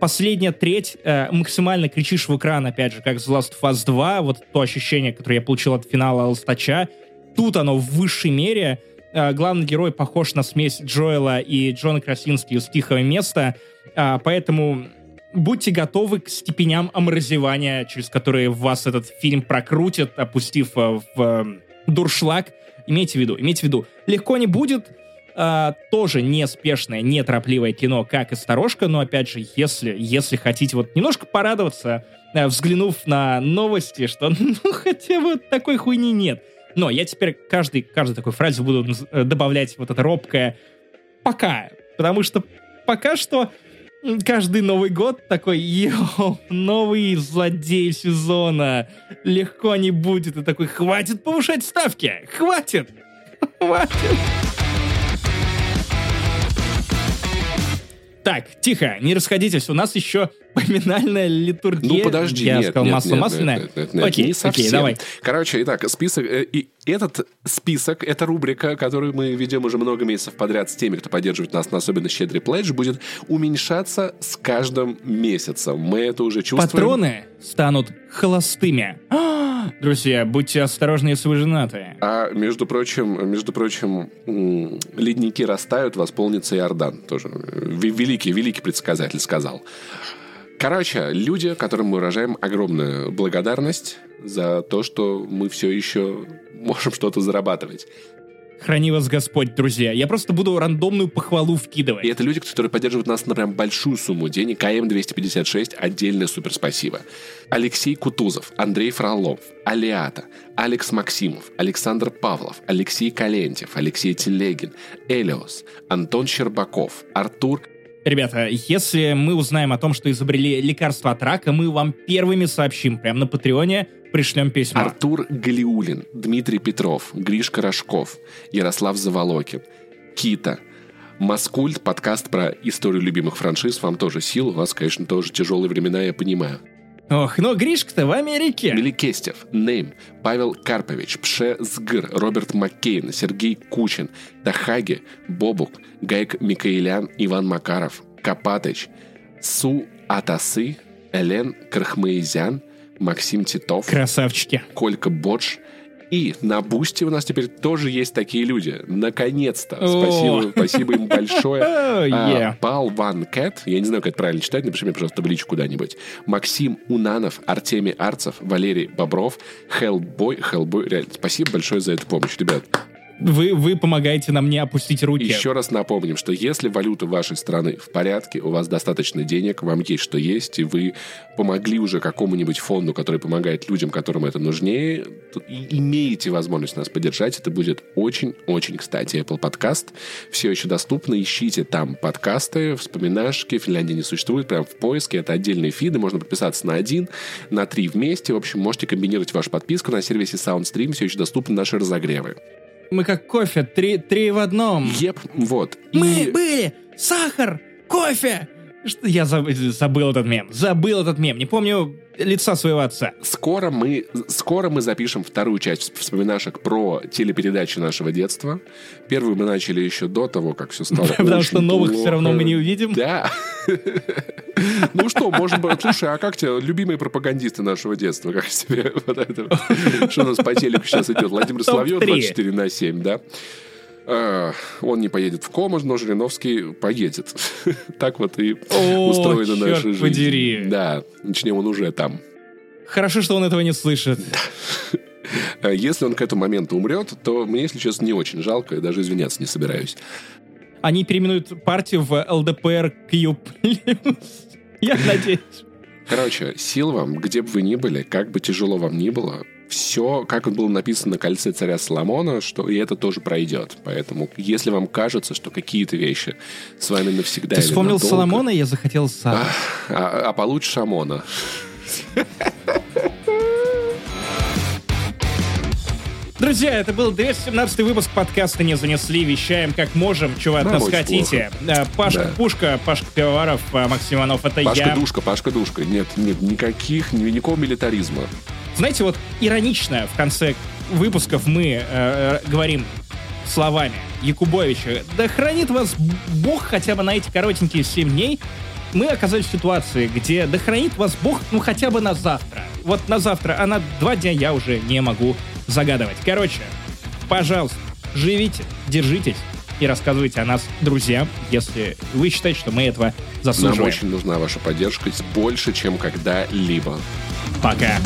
последняя треть, э, максимально кричишь в экран, опять же, как в The Last of Us 2, вот то ощущение, которое я получил от финала Алстача, тут оно в высшей мере. Э, главный герой похож на смесь Джоэла и Джона Красински из «Тихого места», а, поэтому будьте готовы к степеням омразевания, через которые вас этот фильм прокрутит, опустив э, в э, дуршлаг. Имейте в виду, имейте в виду, легко не будет, а, тоже неспешное, неторопливое кино, как и «Сторожка», но, опять же, если, если хотите вот немножко порадоваться, э, взглянув на новости, что ну хотя бы такой хуйни нет. Но я теперь каждый, каждой такой фразе буду э, добавлять вот это робкое «пока», потому что пока что каждый Новый год такой, йоу, новый злодей сезона, легко не будет, и такой, хватит повышать ставки, хватит, хватит. Так, тихо, не расходитесь, у нас еще поминальная литургия. Ну, подожди, Я нет, сказал нет, масло нет, масляное. нет, нет, нет, окей, не совсем. окей, давай. Короче, итак, список... э, И этот список, эта рубрика, которую мы ведем уже много месяцев подряд с теми, кто поддерживает нас на особенно щедрый пледж, будет уменьшаться с каждым месяцем. Мы это уже чувствуем. Патроны станут холостыми. А, Друзья, будьте осторожны, если вы женаты. А между прочим, между прочим, ледники растают, восполнится Иордан. Тоже Ви- великий, великий предсказатель сказал. Короче, люди, которым мы выражаем огромную благодарность за то, что мы все еще можем что-то зарабатывать. Храни вас Господь, друзья. Я просто буду рандомную похвалу вкидывать. И это люди, которые поддерживают нас на прям большую сумму денег. КМ-256, отдельное супер спасибо. Алексей Кутузов, Андрей Фролов, Алиата, Алекс Максимов, Александр Павлов, Алексей Калентьев, Алексей Телегин, Элиос, Антон Щербаков, Артур Ребята, если мы узнаем о том, что изобрели лекарство от рака, мы вам первыми сообщим. Прямо на Патреоне пришлем письмо. Артур Галиулин, Дмитрий Петров, Гришка Рожков, Ярослав Заволокин, Кита, Маскульт, подкаст про историю любимых франшиз. Вам тоже сил, у вас, конечно, тоже тяжелые времена, я понимаю. Ох, но Гришка-то в Америке. Меликестев, Нейм, Павел Карпович, Пше Сгыр, Роберт Маккейн, Сергей Кучин, Тахаги, Бобук, Гайк Микаэлян, Иван Макаров, Копатыч, Су Атасы, Элен Крахмаизян, Максим Титов, Красавчики. Колька Бодж, И на Boosty у нас теперь тоже есть такие люди. Наконец-то. Спасибо, спасибо им большое. Oh, yeah. А, Пал Ван Кэт, я не знаю, как это правильно читать, напиши мне, пожалуйста, табличку куда-нибудь. Максим Унанов, Артемий Арцев, Валерий Бобров, Hellboy, Hellboy, реально, спасибо большое за эту помощь, ребят. Вы, вы помогаете нам не опустить руки. Еще раз напомним, что если валюта вашей страны в порядке, у вас достаточно денег, вам есть что есть, и вы помогли уже какому-нибудь фонду, который помогает людям, которым это нужнее, имеете возможность нас поддержать, это будет очень-очень кстати. Apple Podcast. Все еще доступно, ищите там подкасты, вспоминашки, Финляндия не существует, прям в поиске, это отдельные фиды, можно подписаться на один, на три вместе, в общем, можете комбинировать вашу подписку на сервисе SoundStream, все еще доступны наши разогревы. Мы как кофе, три, три в одном. Еп, вот. Мы И- были сахар, кофе. Что я заб- забыл этот мем. Забыл этот мем. Не помню лица своего отца. Скоро мы, скоро мы запишем вторую часть вспоминашек про телепередачи нашего детства. Первую мы начали еще до того, как все стало Потому что новых все равно мы не увидим. Да. Ну что, можем... Слушай, а как тебе любимые пропагандисты нашего детства? Как тебе вот это? Что у нас по телеку сейчас идет? Владимир Соловьев Топ-три. 24 на 7, да? А, Он не поедет в кому, но Жириновский поедет. Так вот и устроена наша жизнь. подери. Да, точнее, он уже там. Хорошо, что он этого не слышит. А Если он к этому моменту умрет, то мне, если честно, не очень жалко, и даже извиняться не собираюсь. Они переименуют партию в ЛДПР Q+. Я надеюсь. Короче, сил вам, где бы вы ни были, как бы тяжело вам ни было, все, как было написано на кольце царя Соломона, что и это тоже пройдет. Поэтому, если вам кажется, что какие-то вещи с вами навсегда Ты вспомнил надолго, Соломона, я захотел сам. А, а получше Шамона. Друзья, это был 217 выпуск подкаста «Не занесли». Вещаем как можем. Чего от Да, нас хотите? Э, Пашка Да. Пушка, Пашка Пивоваров, э, Максим Иванов, это я. Пашка-душка, Пашка-душка. Нет, нет, никаких, ни- никакого милитаризма. Знаете, вот иронично в конце выпусков мы э, говорим словами Якубовича «Да хранит вас Бог хотя бы на эти коротенькие 7 дней». Мы оказались в ситуации, где «Да хранит вас Бог ну хотя бы на завтра». Вот на завтра, а на два дня я уже не могу загадывать. Короче, пожалуйста, живите, держитесь и рассказывайте о нас друзьям, если вы считаете, что мы этого Нам заслуживаем. очень нужна ваша поддержка больше, чем когда-либо. Пока.